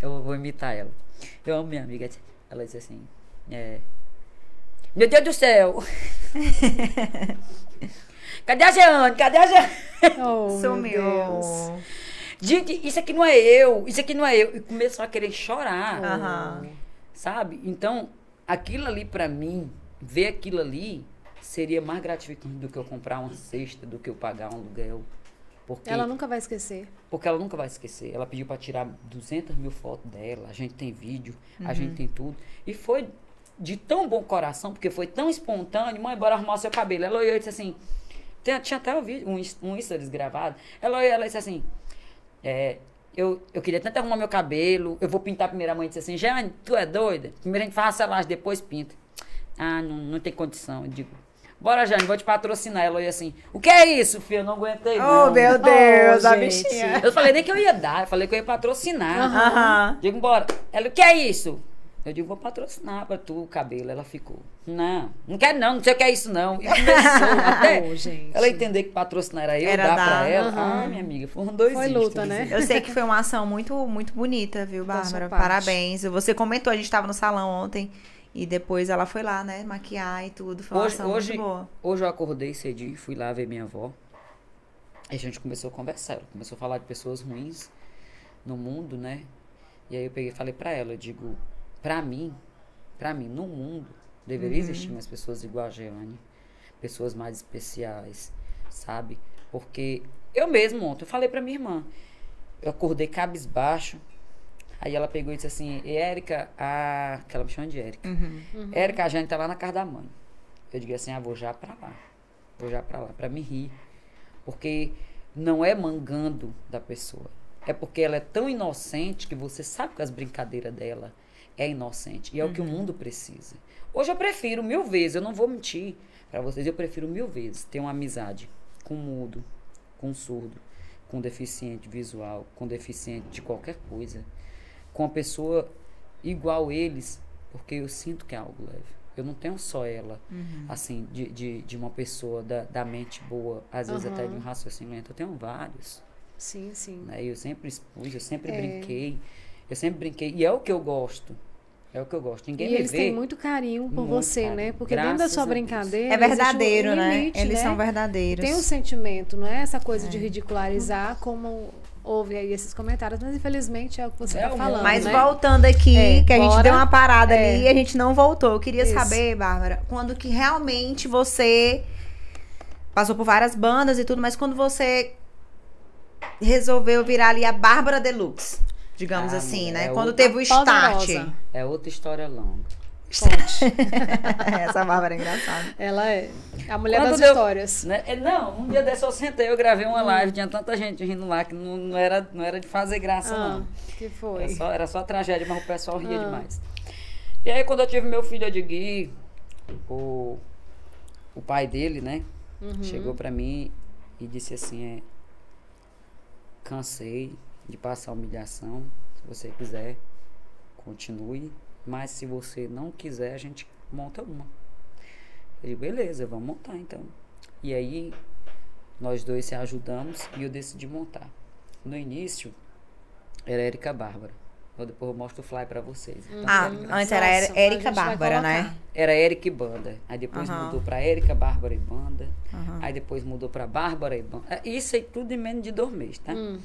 Eu vou imitar ela. Eu amo minha amiga. Ela disse assim, é... Meu Deus do céu! [LAUGHS] Cadê a Jeane? Cadê a Jeane? Oh, meu Sumiu. Deus. Gente, isso aqui não é eu, isso aqui não é eu. E começou a querer chorar. Aham. Sabe? Então, aquilo ali pra mim, ver aquilo ali, seria mais gratificante do que eu comprar uma cesta, do que eu pagar um aluguel. Porque, Ela nunca vai esquecer. porque ela nunca vai esquecer. Ela pediu pra tirar 200 mil fotos dela, a gente tem vídeo, a gente tem tudo. E foi de tão bom coração, porque foi tão espontâneo. Mãe, bora arrumar o seu cabelo. Ela olhou e disse assim, tem- tinha até um, vídeo, um, um stories gravado. Ela olhou e ela disse assim, é, eu, eu queria tanto arrumar meu cabelo. Eu vou pintar primeiro. A mãe disse assim: Jane, tu é doida? Primeiro a gente faz a selagem, depois pinta. Ah, não, não tem condição. Eu digo: Bora, Jane, vou te patrocinar. Ela olha assim: O que é isso, filho? Eu não aguentei. Oh, não. meu [LAUGHS] Deus, Oh, a gente. bichinha. Eu falei nem que eu ia dar, eu falei que eu ia patrocinar. Aham. Digo, bora. Ela, o que é isso? Eu digo, vou patrocinar pra tu o cabelo. Ela ficou, não, não quero não, não sei o que é isso não. E começou [LAUGHS] até Oh, gente. ela entender que patrocinar era eu, Era dar dar, pra ela. aham. Ah, minha amiga, foram dois Foi luta, né? Eu sei que foi uma ação muito, muito bonita, viu, Bárbara? Parabéns. Você comentou, a gente tava no salão ontem e depois ela foi lá, né, maquiar e tudo. Foi uma Hoje, ação hoje, muito boa. hoje eu acordei cedinho, fui lá ver minha avó. Aí a gente começou a conversar, ela começou a falar de pessoas ruins no mundo, né? E aí eu peguei e falei pra ela, eu digo, pra mim, pra mim, no mundo, deveria existir mais pessoas igual a Jeane. Pessoas mais especiais, sabe? Porque eu mesmo ontem, eu falei pra minha irmã, eu acordei cabisbaixo, aí ela pegou e disse assim, Érica, a... que ela me chama de Érica. Uhum. Érica, a Jane tá lá na casa da mãe. Eu digo assim, ah, vou já pra lá. Vou já pra lá, pra me rir. Porque não é mangando da pessoa. É porque ela é tão inocente que você sabe que as brincadeiras dela é inocente. E é o que o mundo precisa. Hoje eu prefiro mil vezes, eu não vou mentir pra vocês, eu prefiro mil vezes ter uma amizade com mudo, com surdo, com deficiente visual, com deficiente de qualquer coisa, com uma pessoa igual eles, porque eu sinto que é algo leve. Eu não tenho só ela, assim, de, de, de uma pessoa da, da mente boa, às vezes até de um raciocínio lento. Eu tenho vários, Sim, sim. né? Eu sempre expus, eu sempre É. brinquei, eu sempre brinquei. E é o que eu gosto, é o que eu gosto. Ninguém E me eles vê. têm muito carinho por Muito você, né? carinho. Porque dentro da Graças sua brincadeira. É verdadeiro, um né? limite, Eles né? são verdadeiros. Tem um sentimento, não é essa coisa É. de ridicularizar como houve aí esses comentários, mas infelizmente é o que você É está o falando. Mas né? voltando aqui, É, que a gente bora. deu uma parada É. ali e a gente não voltou. Eu queria Isso. saber, Bárbara, quando que realmente você passou por várias bandas e tudo, mas quando você resolveu virar ali a Bárbara Deluxe, digamos Ah, assim, né? é Quando teve o start. Poderosa. É outra história longa. [LAUGHS] Essa Bárbara é engraçada. Ela é a mulher Quando das deu- histórias. Né? É, Não, um dia desse eu sentei, eu gravei Hum. uma live, tinha tanta gente rindo lá que não, não, era, não era de fazer graça, Ah, não. que foi? Era só, era só tragédia, mas o pessoal ria Ah. demais. E aí, quando eu tive meu filho, eu digo, o, o pai dele, né? Uhum. Chegou pra mim e disse assim: é, cansei de passar humilhação. Se você quiser, continue. Mas se você não quiser, a gente monta uma. Eu digo, beleza, vamos montar então. E aí, nós dois se ajudamos e eu decidi montar. No início, era Érica Bárbara. Eu depois eu mostro o fly pra vocês. Então, Ah, era- antes era Nossa, a Érica gente vai Bárbara, né? era Érica e Banda. Aí depois Aham. mudou pra Érica, Bárbara e Banda. Aham. Aí depois mudou pra Bárbara e Banda. É, Isso aí tudo em menos de dois meses, tá? Hum.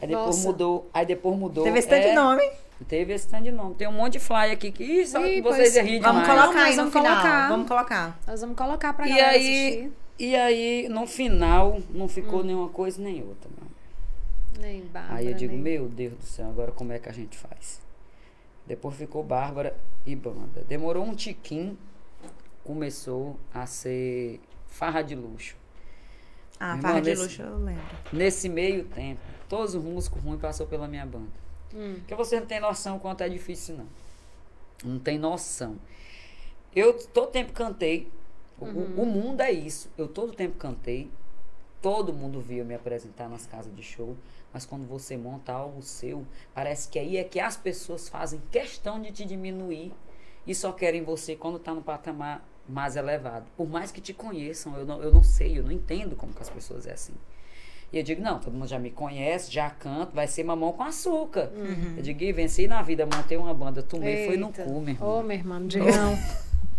Aí depois Nossa. mudou. Aí depois mudou. Teve esse tanto de é, nome. Teve esse tanto de nome. Tem um monte de fly aqui que ih, só Ih, vocês pois- iam rir Vamos demais. colocar aí no vamos final. colocar. Vamos colocar. Nós vamos colocar pra E galera aí, assistir. e aí, no final, não Hum. ficou nenhuma coisa nem outra. Não. Nem Bárbara, Aí eu digo, nem- meu Deus do céu, agora como é que a gente faz? Depois ficou Bárbara e Banda. Demorou um tiquinho, começou a ser farra de luxo. Ah, Farra de nesse- Luxo, eu lembro. Nesse meio tempo, todos os músicos ruins passou pela minha banda. Hum. Porque você não tem noção quanto é difícil, não. Não tem noção. Eu todo tempo cantei. O, o- o mundo é isso. Eu todo tempo cantei. Todo mundo via me apresentar nas casas de show. Mas quando você monta algo seu, parece que aí é que as pessoas fazem questão de te diminuir e só querem você quando tá no patamar mais elevado. Por mais que te conheçam, eu não, eu não sei, eu não entendo como que as pessoas é assim. E eu digo, não, todo mundo já me conhece, já canto, vai ser mamão com açúcar. Eu digo, e venci na vida, montei uma banda, tomei, foi no cu, meu irmão. Ô, meu irmão, não diga não.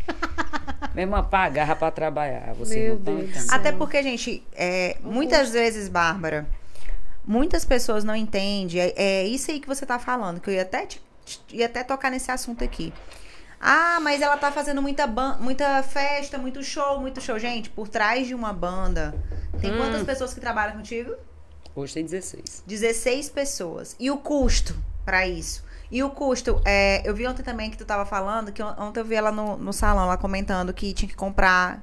[LAUGHS] Mesmo apagar pra trabalhar, você Meu não tá. Até porque, gente, é, muitas vezes, Bárbara, muitas pessoas não entendem. É, é isso aí que você tá falando, que eu ia até, te- te- ia até tocar nesse assunto aqui. Ah, mas ela tá fazendo muita, muita festa, muito show, muito show. Gente, por trás de uma banda, tem Hum. quantas pessoas que trabalham contigo? Hoje tem 16. 16 pessoas. E o custo pra isso? E o custo, é, eu vi ontem também que tu tava falando, que on- ontem eu vi ela no, no salão lá comentando que tinha que comprar.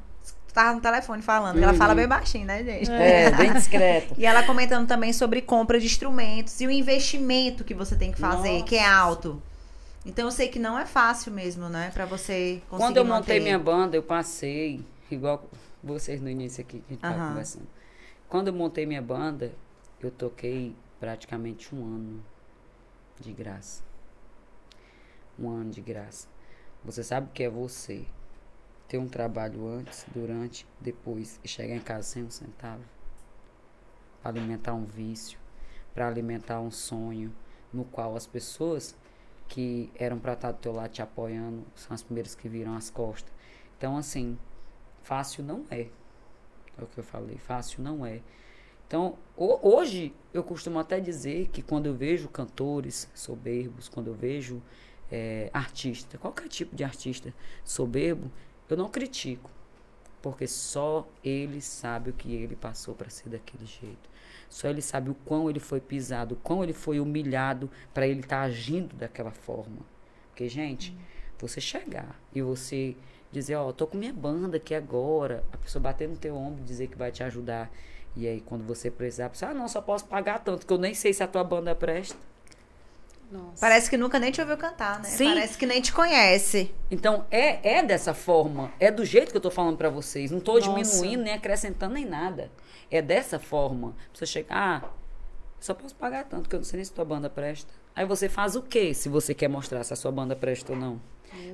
tava no telefone falando. Ela fala bem baixinho, né, gente? É, bem [LAUGHS] discreto. E ela comentando também sobre compra de instrumentos e o investimento que você tem que fazer, Nossa. que é alto. Então eu sei que não é fácil mesmo, né? Pra você conseguir Quando eu montei manter. minha banda, eu passei, igual vocês no início aqui, que a gente tava Aham. conversando. Quando eu montei minha banda, eu toquei praticamente um ano de graça. Um ano de graça. Você sabe o que é você ter um trabalho antes, durante, depois e chegar em casa sem um centavo? Para alimentar um vício, para alimentar um sonho no qual as pessoas que eram pra estar do teu lado te apoiando são as primeiras que viram as costas. Então, assim, fácil não é. É o que eu falei, fácil não é. Então, ho- hoje eu costumo até dizer que quando eu vejo cantores soberbos, quando eu vejo eh, artista, qualquer tipo de artista soberbo, eu não critico. Porque só ele sabe o que ele passou para ser daquele jeito. Só ele sabe o quão ele foi pisado, o quão ele foi humilhado para ele estar agindo daquela forma. Porque, gente, você chegar e você dizer, ó, tô com minha banda aqui agora, a pessoa bater no teu ombro e dizer que vai te ajudar. E aí, quando você precisar, pessoa, ah, não, só posso pagar tanto, que eu nem sei se a tua banda presta. Nossa. Parece que nunca nem te ouviu cantar, né? Sim. Parece que nem te conhece. Então, é, é dessa forma. É do jeito que eu tô falando pra vocês. Não tô Nossa. diminuindo, nem acrescentando, nem nada. É dessa forma. Você chega, ah, só posso pagar tanto, que eu não sei nem se tua banda presta. Aí você faz o quê se você quer mostrar se a sua banda presta ou não?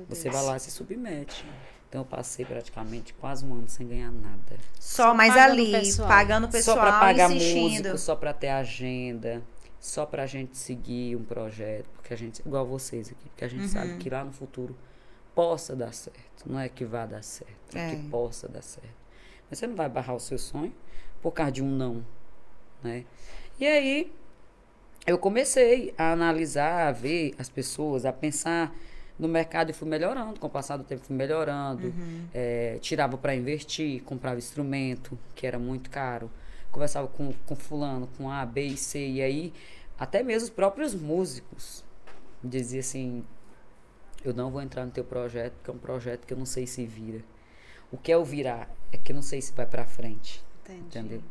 Você vai lá e se submete. Então, eu passei praticamente quase um ano sem ganhar nada. Só mais pagando ali, pessoal. pagando o pessoal, só pra pagar insistindo. músico, só pra ter agenda, só pra gente seguir um projeto, porque a gente, igual vocês aqui, porque a gente Uhum. sabe que lá no futuro possa dar certo. Não é que vá dar certo, é, É. que possa dar certo. Mas você não vai barrar o seu sonho por causa de um não, né? E aí eu comecei a analisar, a ver as pessoas, a pensar no mercado e fui melhorando. Com o passar do tempo fui melhorando. Uhum. É, tirava para investir, comprava instrumento, que era muito caro. Conversava com, com fulano, com A, B e C. E aí, até mesmo os próprios músicos diziam assim, eu não vou entrar no teu projeto, porque é um projeto que eu não sei se vira. O que é o virar? É que eu não sei se vai para frente. Entendi. Entendeu?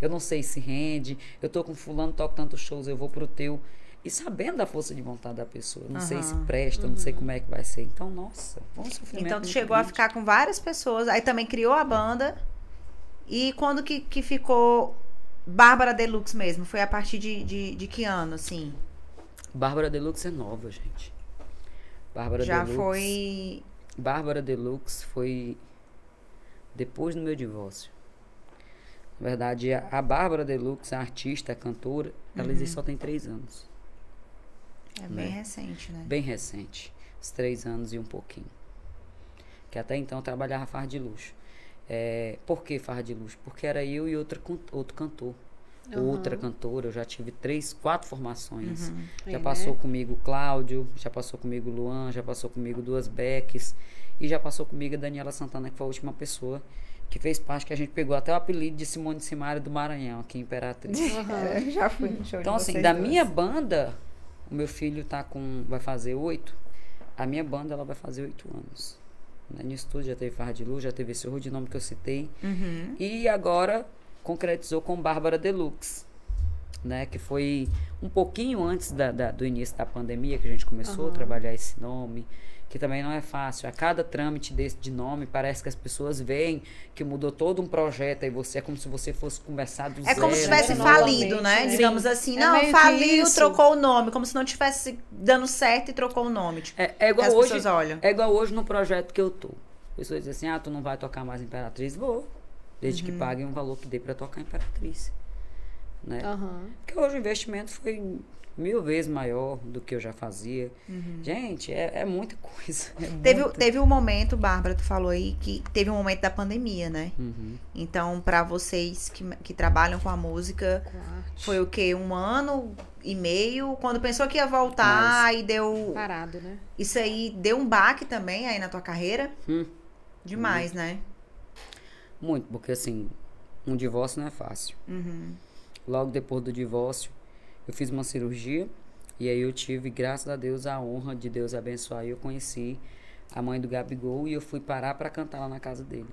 Eu não sei se rende. Eu tô com fulano, toco tantos shows, eu vou pro teu. E sabendo da força de vontade da pessoa. Não sei se presta, eu não sei como é que vai ser. Então, nossa, foi um sofrimento. Então tu chegou a ficar com várias pessoas, aí também criou a banda. E quando que, que ficou Bárbara Deluxe mesmo? Foi a partir de, de, de que ano, assim? Bárbara Deluxe é nova, gente. Bárbara Já Deluxe. foi. Bárbara Deluxe foi depois do meu divórcio. Na verdade, a Bárbara Deluxe, a artista, a cantora, ela existe só tem três anos. É bem Né? recente, né? Bem recente. Uns três anos e um pouquinho. Que até então eu trabalhava farra de luxo. É, por que farra de luxo? Porque era eu e outra, outro cantor. Aham. Outra cantora, eu já tive três, quatro formações. Já É, passou né? comigo o Cláudio, já passou comigo o Luan, já passou comigo duas Becks e já passou comigo a Daniela Santana, que foi a última pessoa que fez parte, que a gente pegou até o apelido de Simone Simaria do Maranhão, aqui em Imperatriz. [LAUGHS] Eu já fui no show Então, de assim, vocês da duas. minha banda, o meu filho tá com. vai fazer oito. A minha banda ela vai fazer oito anos. Né? No estúdio já teve Farra de Luz, já teve esse horror de nome que eu citei. Uhum. E agora concretizou com Bárbara Deluxe. Né, que foi um pouquinho antes da, da- do início da pandemia que a gente começou a trabalhar esse nome, que também não é fácil. A cada trâmite desse de nome, parece que as pessoas veem que mudou todo um projeto, aí você é como se você fosse começar do É zero. como se tivesse né? falido, né? né? Digamos Sim. assim, É não, faliu, trocou o nome, como se não tivesse dando certo e trocou o nome. Tipo, É, é igual as hoje, pessoas olham. É igual hoje no projeto que eu tô. As pessoas dizem assim, ah, tu não vai tocar mais Imperatriz? Vou. Desde Uhum. que paguem um valor que dê pra tocar Imperatriz. Né? Aham. Porque hoje o investimento foi mil vezes maior do que eu já fazia. Gente, é, é muita coisa. é Uhum. Teve, muita- teve um momento, Bárbara, tu falou aí, que teve um momento da pandemia, né? Uhum. Então, pra vocês que, que trabalham com a música, foi o quê? Um ano e meio? Quando pensou que ia voltar e deu. Parado, né? Isso aí deu um baque também aí na tua carreira? Hum. Demais, né? Muito, porque assim, um divórcio não é fácil. Logo depois do divórcio, eu fiz uma cirurgia e aí eu tive, graças a Deus, a honra de Deus abençoar e eu conheci a mãe do Gabigol, e eu fui parar pra cantar lá na casa dele.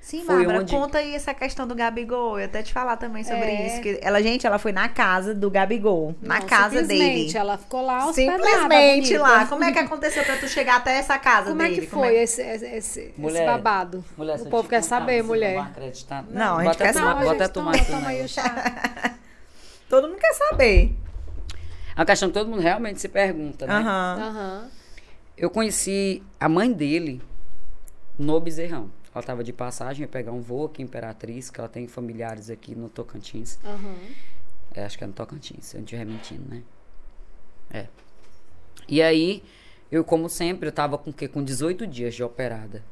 Sim, Foi Bárbara, onde- conta aí essa questão do Gabigol. Eu ia até te falar também sobre É. isso. Que ela, gente, ela foi na casa do Gabigol. Na Não, casa simplesmente, dele. Ela ficou lá hospedada, Simplesmente bonita. lá. Como é que aconteceu pra tu chegar até essa casa Como é dele? que foi esse, esse, esse- esse Mulher, babado? Mulher, o eu povo quer contar, saber, Não, mulher. acreditar. Não, a gente Bota quer tomar- saber. Bota aqui, toma aí né? Todo mundo quer saber. É uma questão que todo mundo realmente se pergunta, né? Aham. Aham. Eu conheci a mãe dele no Bezerrão. Ela tava de passagem, ia pegar um voo aqui em Imperatriz, que ela tem familiares aqui no Tocantins. Aham. É, acho que é no Tocantins, se eu não estiver mentindo, né? É. E aí, eu, como sempre, eu tava com o quê? Com 18 dias de operada.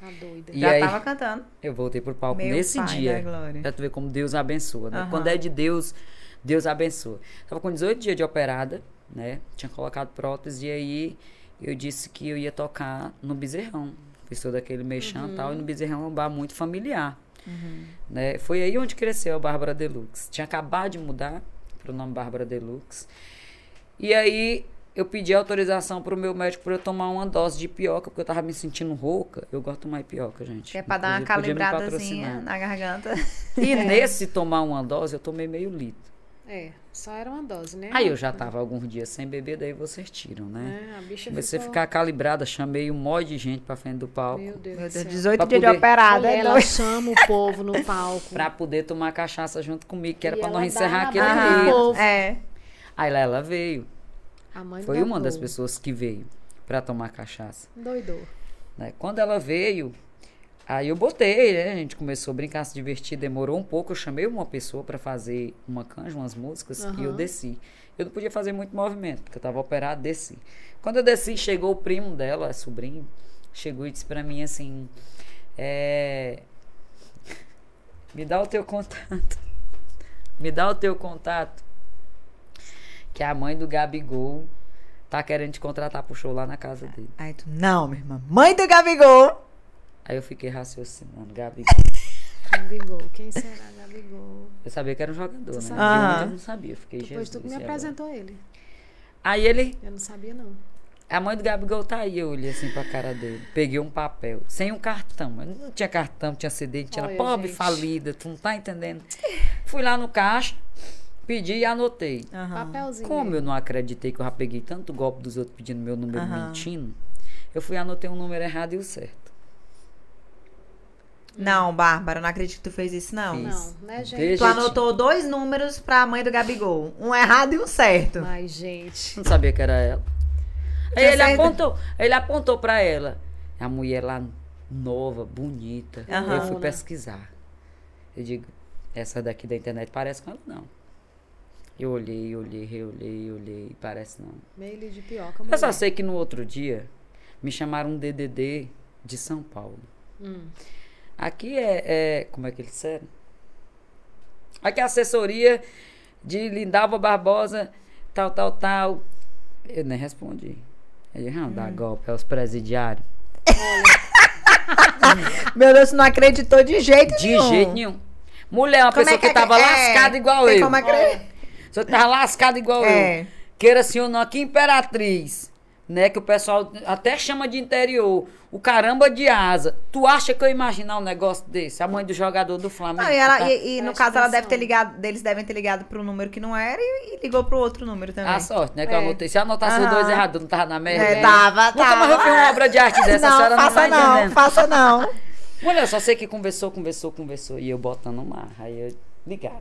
Tá doida. E Já aí- tava cantando. Eu voltei pro palco Meu nesse pai dia. da glória. Pra tu ver como Deus abençoa, né? Aham. Quando é de Deus, Deus abençoa. Tava com 18 dias de operada, né? Tinha colocado prótese e aí eu disse que eu ia tocar no Bezerrão. Fiz todo aquele mexão e tal, e no Bezerrão é um bar muito familiar. Né? Foi aí onde cresceu a Bárbara Deluxe. Tinha acabado de mudar pro nome Bárbara Deluxe. E aí eu pedi autorização pro meu médico para eu tomar uma dose de pioca, porque eu tava me sentindo rouca. Eu gosto de tomar pioca, gente. É pra dar uma calibradazinha na garganta. E [LAUGHS] nesse tomar uma dose, eu tomei meio litro. É, só era uma dose, né? Aí eu já tava alguns dias sem beber, daí vocês tiram, né? É, a bicha Comecei ficou... ficar calibrada, chamei um monte de gente pra frente do palco. Meu Deus Meu do Deus, céu. 18 Pra dias de poder- operada. Mulher, é ela doido. chama o povo no palco. Pra poder tomar cachaça junto comigo, que era E pra nós encerrar aquele povo. É. Aí lá ela veio. A mãe Foi uma das pessoas que veio pra tomar cachaça. Doidou. né? Quando ela veio, aí eu botei, né? A gente começou a brincar, se divertir, demorou um pouco. Eu chamei uma pessoa pra fazer uma canja, umas músicas, e eu desci. Eu não podia fazer muito movimento, porque eu tava operado, desci. Quando eu desci, chegou o primo dela, sobrinho, chegou e disse pra mim assim: é, Me dá o teu contato. [LAUGHS] Me dá o teu contato. Que a mãe do Gabigol tá querendo te contratar pro show lá na casa dele. Aí tu, não, minha irmã. Mãe do Gabigol. Aí eu fiquei raciocinando, Gabi. Gabigol. Quem será Gabigol? Eu sabia que era um jogador, né? Sabe? onde Aham. eu não sabia. Eu fiquei Depois tu Jesus. que me e agora? apresentou ele. Aí ele, Eu não sabia, não. a mãe do Gabigol tá aí, eu olhei assim pra cara dele. Peguei um papel, sem um cartão. Eu não tinha cartão, não tinha CD, não tinha Olha, pobre, gente. falida, tu não tá entendendo? Fui lá no caixa, pedi e anotei. Aham. Papelzinho. Como eu não acreditei que eu já peguei tanto golpe dos outros pedindo meu número Aham. mentindo, eu fui e anotei um número errado e o certo. Não, Bárbara, não acredito que tu fez isso, não. Fiz. Não, né, gente? Tu anotou dois números pra mãe do Gabigol. Um errado e um certo. Mas, gente. Não sabia que era ela. Aí ele apontou, ele apontou pra ela. A mulher lá nova, bonita. Aham. Eu fui Né? pesquisar. Eu digo, essa daqui da internet parece com ela, não. Eu olhei, olhei, reolhei, olhei, parece não. Meio de pioca, Eu só mulher. sei que no outro dia me chamaram um DDD de São Paulo. Hum. Aqui é, é- como é que eles disseram? Aqui é a assessoria de Lindalva Barbosa, tal, tal, tal. Eu nem respondi. Eu disse, não, dá golpe, é os presidiários. [LAUGHS] Meu Deus, não acreditou de jeito De nenhum. jeito nenhum. Mulher, uma Como pessoa é que, é tava é, lascada igual eu. Como acre- Você tava lascada igual É. eu. Queira sim ou não, aqui Imperatriz, né? Que o pessoal até chama de interior. O caramba de asa. Tu acha que eu ia imaginar um negócio desse? A mãe do jogador do Flamengo. Não, e, ela- tá- e- e no caso ela deve ter ligado, eles devem ter ligado pro número que não era e, e ligou pro outro número também. A sorte, né? Que eu É. anotei. Se eu anotasse os dois errados, eu não tava na merda. É, né? tava, Nunca mais eu tava. vi uma obra de arte dessa, a não, senhora não faça não, entendendo. faça não. [LAUGHS] Eu só sei que conversou, conversou, conversou. E eu botando mar. Aí eu ligaram.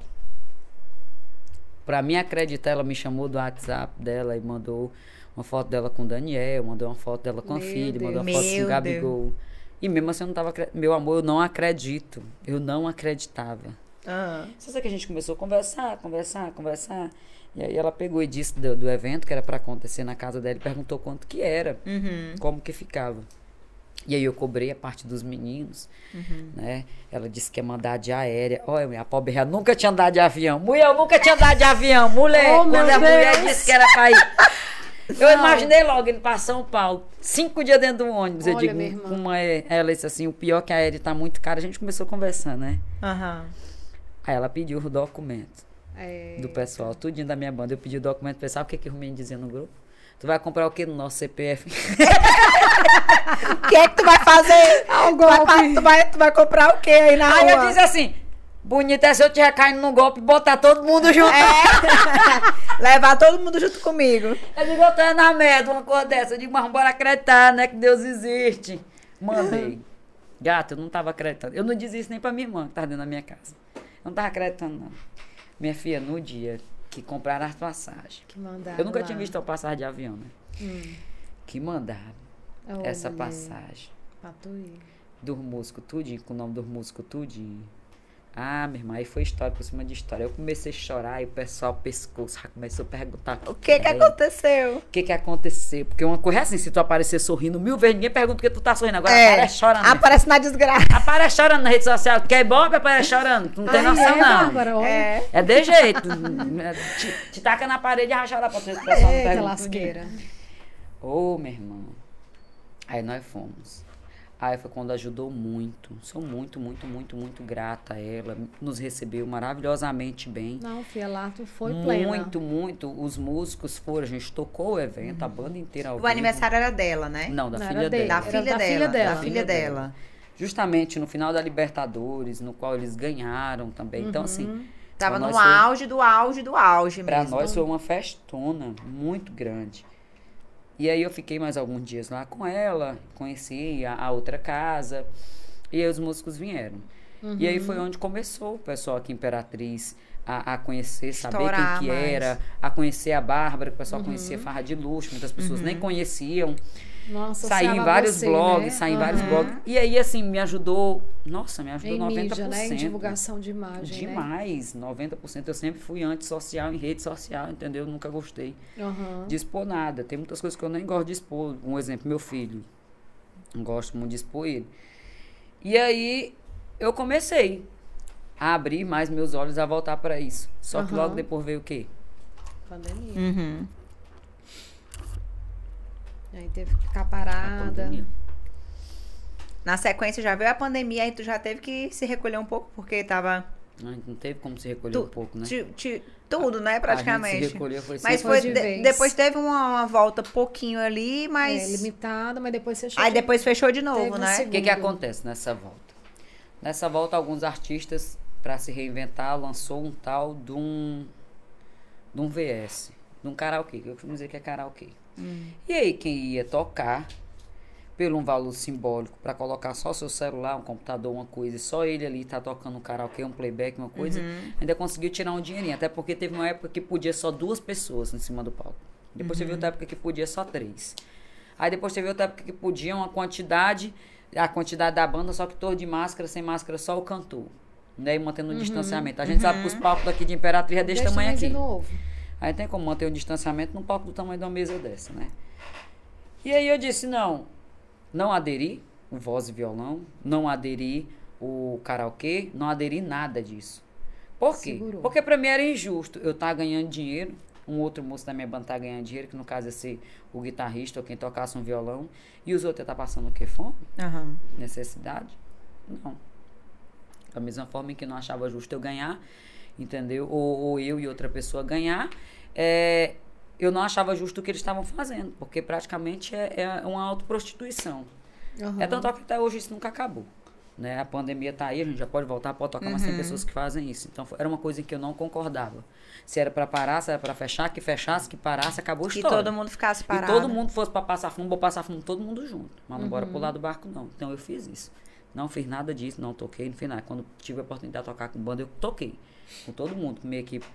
Pra mim acreditar, ela me chamou do WhatsApp dela e mandou uma foto dela com o Daniel, mandou uma foto dela com a Meu filha, mandou uma Deus. foto com o Gabigol. E mesmo assim eu não tava. Meu amor, eu não acredito. Eu não acreditava. Só sei que a gente começou a conversar, conversar, conversar. E aí ela pegou e disse do, do evento que era pra acontecer na casa dela e perguntou quanto que era, Uhum. como que ficava. E aí eu cobrei a parte dos meninos, Uhum. né? Ela disse que ia mandar de aérea. Olha, a pobre ela nunca tinha andado de avião. Mulher, eu nunca tinha andado de avião. Mulher, Oh, quando a mulher Deus. disse que era pra ir. [LAUGHS] Eu imaginei logo indo pra São Paulo. Cinco dias dentro do ônibus. eu Olha, digo, minha irmã. com uma, ela disse assim, o pior é que a aérea tá muito cara. A gente começou a conversar, né? Aham. Aí ela pediu o documento É, do pessoal, tudinho da minha banda. Eu pedi o documento pessoal, o que, que o menino dizia no grupo? Tu vai comprar o que no nosso CPF? [LAUGHS] O que é que tu vai fazer? [LAUGHS] Ao Tu vai, tu, vai, tu vai comprar o quê aí na Aí eu rua? disse assim, bonito é se eu tiver caindo no golpe e botar todo mundo junto. É. [LAUGHS] Levar todo mundo junto comigo. Eu digo, eu tô na merda, uma coisa dessa. Eu digo, mas bora acreditar, né, que Deus existe. Mandei. Gato, eu não tava acreditando. Eu não dizia isso nem pra minha irmã, que tava dentro da minha casa. Eu não tava acreditando, não. Minha filha, no dia que compraram as passagens. Que mandaram Eu nunca lá. tinha visto uma passagem de avião, né? Hum. Que mandaram Oh, essa mulher, passagem. pra tu ir. dos músicos tudinho, com o nome dos músicos tudinho. Ah, minha irmã, aí foi história por cima de história. Eu comecei a chorar e o pessoal pescou, já começou a perguntar. O que que aconteceu? O que que aconteceu? Porque uma coisa é assim, se tu aparecer sorrindo mil vezes, ninguém pergunta por que tu tá sorrindo. Agora É, aparece chorando. Aparece na desgraça. Aparece chorando na rede social. Quer ibope, aparece chorando. Tu não tem Ai, noção, é, não. Bárbara, olha. É. É de jeito. [LAUGHS] te, te taca na parede e vai chorar pra tu. o não Eita, lasqueira. Ô, meu irmão. Aí nós fomos. Aí foi quando ajudou muito. Sou muito, muito, muito, muito grata a ela. Nos recebeu maravilhosamente bem. Não, lá tu foi plena. muito, muito. Os músicos foram, a gente tocou o evento, a banda inteira ao O vivo. aniversário era dela, né? Não, da Não, filha dela. Da filha da filha dela. dela. Da filha dela. Justamente no final da Libertadores, no qual eles ganharam também. Então, Uhum. assim, Tava pra no nós foi- auge do auge do auge Pra mesmo. nós foi uma festona muito grande. E aí eu fiquei mais alguns dias lá com ela, conheci a, a outra casa, e aí os músicos vieram. E aí Uhum. foi onde começou o pessoal aqui Imperatriz a, a conhecer, saber Estourar quem que mais. Uhum. era, a conhecer a Bárbara, que o pessoal conhecia Farra de Luxo, muitas pessoas nem conheciam. Nossa, Saí em vários você, blogs, né? saí em vários blogs. E aí, assim, me ajudou, nossa, me ajudou Em 90%. mídia, né? Em divulgação de imagem, né? Demais, 90%. Eu sempre fui antissocial em rede social, entendeu? Nunca gostei Aham. de expor nada. Tem muitas coisas que eu nem gosto de expor. Um exemplo, meu filho. Não gosto muito de expor ele. E aí eu comecei a abrir mais meus olhos a voltar para isso. Só que logo depois veio o quê? Pandemia. Uhum. Aí teve que ficar parada. Na sequência já veio a pandemia, aí tu já teve que se recolher um pouco, porque tava Ai, Não teve como se recolher Tu- um pouco, né? ti- ti- tudo, né, A gente praticamente. se recolheu, foi Mas foi, de de- vez. depois teve uma, uma volta pouquinho ali, É, mas limitada, mas depois você aí depois fechou de novo, Teve um né? O que, que Segundo. acontece nessa volta? Nessa volta, alguns artistas, para se reinventar, lançou um tal de um, de um VS, de um karaokê, que eu costumo dizer que é karaokê. E aí, quem ia tocar, pelo um valor simbólico, para colocar só seu celular, um computador, uma coisa, e só ele ali tá tocando um karaokê, um playback, uma coisa, ainda conseguiu tirar um dinheirinho. Até porque teve uma época que podia só duas pessoas em cima do palco. Depois teve outra época que podia só três. Aí depois teve outra época que podia uma quantidade, a quantidade da banda, só que todo de máscara, sem máscara, só o cantor. Né? E mantendo um distanciamento. A gente sabe que os palcos daqui de Imperatriz é desse Desse tamanho de aqui. novo. Aí tem como manter um distanciamento num palco do tamanho de uma mesa dessa, né? E aí eu disse, não, não aderi o voz e violão, não aderi o karaokê, não aderi nada disso. Por quê? Segurou. Porque pra mim era injusto eu estar ganhando dinheiro, um outro moço da minha banda tá ganhando dinheiro, que no caso ia ser o guitarrista ou quem tocasse um violão, e os outros estar passando o quê? Fome? Aham. necessidade? Não. Da mesma forma em que não achava justo eu ganhar, entendeu? Ou, ou eu e outra pessoa ganhar, é, eu não achava justo o que eles estavam fazendo, porque praticamente é, é uma autoprostituição. Aham. É tanto que até hoje isso nunca acabou. Né? A pandemia tá aí, a gente já pode voltar, pode tocar, mas Uhum. tem pessoas que fazem isso. Então era uma coisa em que eu não concordava. Se era para parar, se era para fechar, que fechasse, que parasse, acabou a história. todo mundo ficasse E parado. todo mundo fosse pra passar fundo, vou passar fundo todo mundo junto. Mas não Uhum. bora pular do barco, não. Então eu fiz isso. Não fiz nada disso, não toquei, no final. Quando tive a oportunidade de tocar com banda, eu toquei. Com todo mundo, com minha equipe.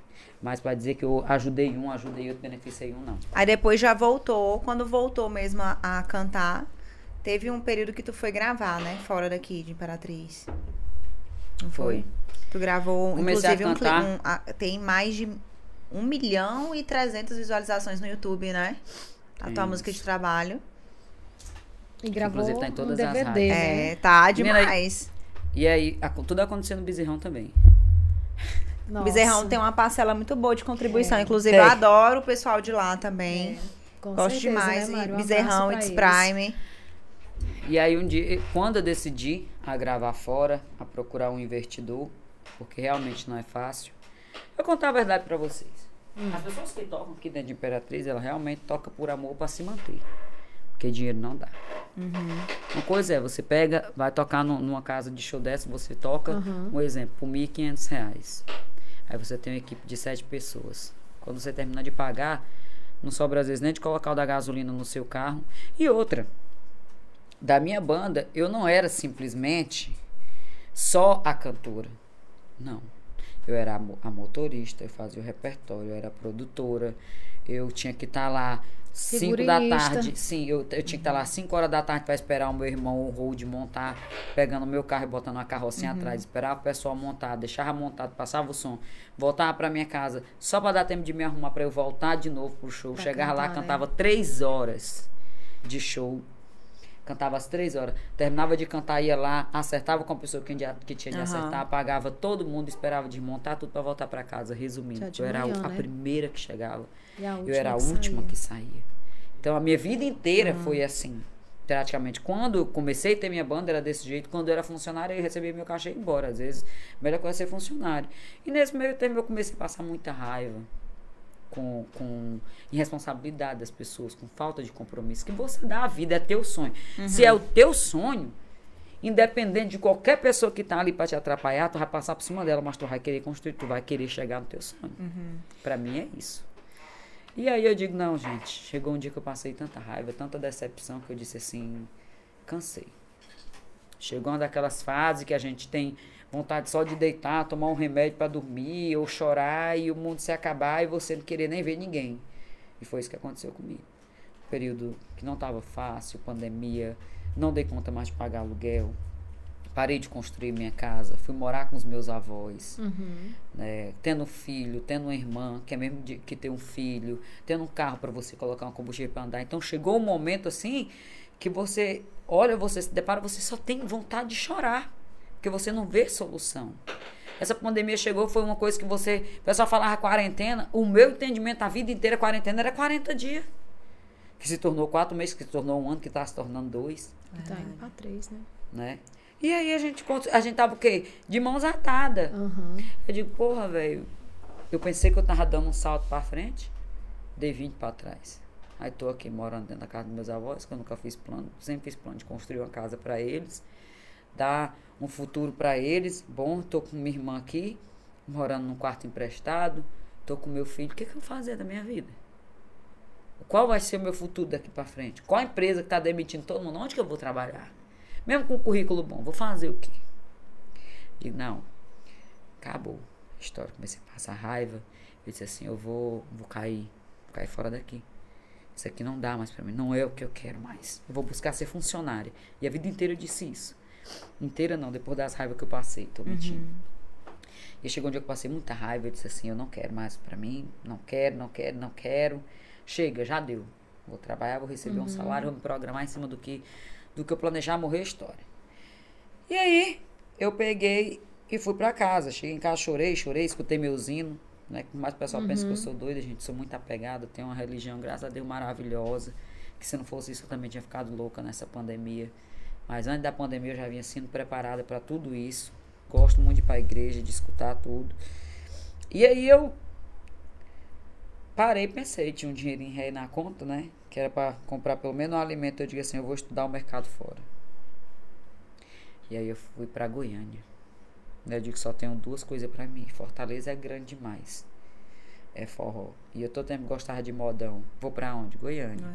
Mas pra dizer que eu ajudei um, ajudei outro, beneficiei um, não. Aí depois já voltou, quando voltou mesmo a, a cantar, teve um período que tu foi gravar, né? Fora daqui de Imperatriz. Não foi? Foi. Tu gravou, Comecei a inclusive, um, um- a- tem mais de 1 milhão e 300 visualizações no YouTube, né? A tua Isso. música de trabalho. E gravou Inclusive tá em todas um as DVD, rádios. né? É, tá Menina, demais. E aí, ac- tudo aconteceu no Bezerrão também. Nossa. Bezerrão tem uma parcela muito boa de contribuição. É. Inclusive, Tem. eu adoro o pessoal de lá também. Com Gosto certeza, demais. Né, e Mário? Um Bezerrão, It's. Prime. E aí um dia, quando eu decidi a gravar fora, a procurar um investidor, porque realmente não é fácil, eu contar a verdade pra vocês. Hum. As pessoas que tocam aqui dentro de Imperatriz, ela realmente toca por amor pra se manter. Porque dinheiro não dá. Uma coisa é, você pega, vai tocar nu- numa casa de show dessa, você toca, Uhum. um exemplo, por 1.500 reais. Aí você tem uma equipe de sete pessoas. Quando você terminar de pagar, não sobra às vezes nem de colocar o da gasolina no seu carro. E outra, da minha banda, eu não era simplesmente só a cantora. Não. Eu era a, mo- a motorista, eu fazia o repertório, eu era produtora, eu tinha que estar lá 5 da tarde. Sim, eu, eu tinha que estar lá 5 horas da tarde para esperar o meu irmão, o Road, montar, pegando o meu carro e botando a carrocinha atrás, esperar o pessoal montar, deixava montado, passava o som, voltava para minha casa, só para dar tempo de me arrumar para eu voltar de novo pro show. Pra Chegava lá, cantar, né? cantava três horas de show. Cantava às três horas. Terminava de cantar, ia lá, acertava com a pessoa que, tinha- que tinha de Aham. acertar, apagava todo mundo, esperava desmontar tudo para voltar para casa. Resumindo, eu era a- manhã, a, né? primeira que chegava. Eu era a que última saía. que saía. Então a minha vida inteira Ah. foi assim. Praticamente. Quando eu comecei a ter minha banda, era desse jeito. Quando eu era funcionário, eu recebia meu cachê e ia embora. Às vezes, melhor coisa é ser funcionário. E nesse meio tempo eu comecei a passar muita raiva com, com irresponsabilidade das pessoas, com falta de compromisso. Que você dá a vida, é teu sonho. Se é o teu sonho, independente de qualquer pessoa que tá ali para te atrapalhar, tu vai passar por cima dela, mas tu vai querer construir, tu vai querer chegar no teu sonho. Pra mim é isso. E aí eu digo, não, gente, chegou um dia que eu passei tanta raiva, tanta decepção, que eu disse assim, cansei. Chegou uma daquelas fases que a gente tem vontade só de deitar, tomar um remédio para dormir, ou chorar e o mundo se acabar e você não querer nem ver ninguém. E foi isso que aconteceu comigo. Período que não estava fácil, pandemia, não dei conta mais de pagar aluguel, parei de construir minha casa, fui morar com os meus avós Uhum. né, tendo filho, tendo uma irmã, que é mesmo de, que tem um filho, tendo um carro para você colocar um combustível para andar. Então chegou um momento assim que você olha, você se depara, você só tem vontade de chorar, porque você não vê solução. Essa pandemia chegou, foi uma coisa que você. O pessoal falava quarentena, o meu entendimento a vida inteira, quarentena era 40 dias. Que se tornou quatro meses, que se tornou um ano, que está se tornando dois Tá indo pra três, né? né? E aí a gente, a gente tava o quê? De mãos atadas. Aham. Eu digo, porra, velho. Eu pensei que eu tava dando um salto pra frente, dei 20 pra trás. Aí tô aqui morando dentro da casa dos meus avós, que eu nunca fiz plano, sempre fiz plano de construir uma casa pra eles, dar um futuro pra eles. Bom, tô com minha irmã aqui, morando num quarto emprestado, tô com meu filho. O que, que eu vou fazer da minha vida? Qual vai ser o meu futuro daqui pra frente? Qual a empresa que tá demitindo todo mundo? Onde que eu vou trabalhar? Mesmo com um currículo bom, vou fazer o quê? Digo, não, acabou a história. Comecei a passar raiva. Eu disse assim, eu vou, vou cair, vou cair fora daqui. Isso aqui não dá mais pra mim, não é o que eu quero mais. Eu vou buscar ser funcionária. E a vida inteira eu disse isso. Inteira não, depois das raivas que eu passei, tô mentindo. E chegou um dia que eu passei muita raiva, eu disse assim, eu não quero mais pra mim, não quero, não quero, não quero. Chega, já deu. Vou trabalhar, vou receber um salário, vou me programar em cima do que, do que eu planejar morrer a história. E aí, eu peguei e fui pra casa. Cheguei em casa, chorei, chorei, escutei meus hinos. Né? Por mais o pessoal pensa que eu sou doida, gente, sou muito apegada. Tenho uma religião, graças a Deus, maravilhosa. Que se não fosse isso, eu também tinha ficado louca nessa pandemia. Mas antes da pandemia, eu já vinha sendo preparada para tudo isso. Gosto muito de ir pra igreja, de escutar tudo. E aí eu parei pensei, tinha um dinheirinho rei na conta, né? Que era para comprar pelo menos um alimento. Eu digo assim, eu vou estudar o mercado fora. E aí eu fui para Goiânia. Eu digo que só tenho duas coisas para mim. Fortaleza é grande demais. É forró. E eu todo tempo gostava de modão. Vou para onde? Goiânia.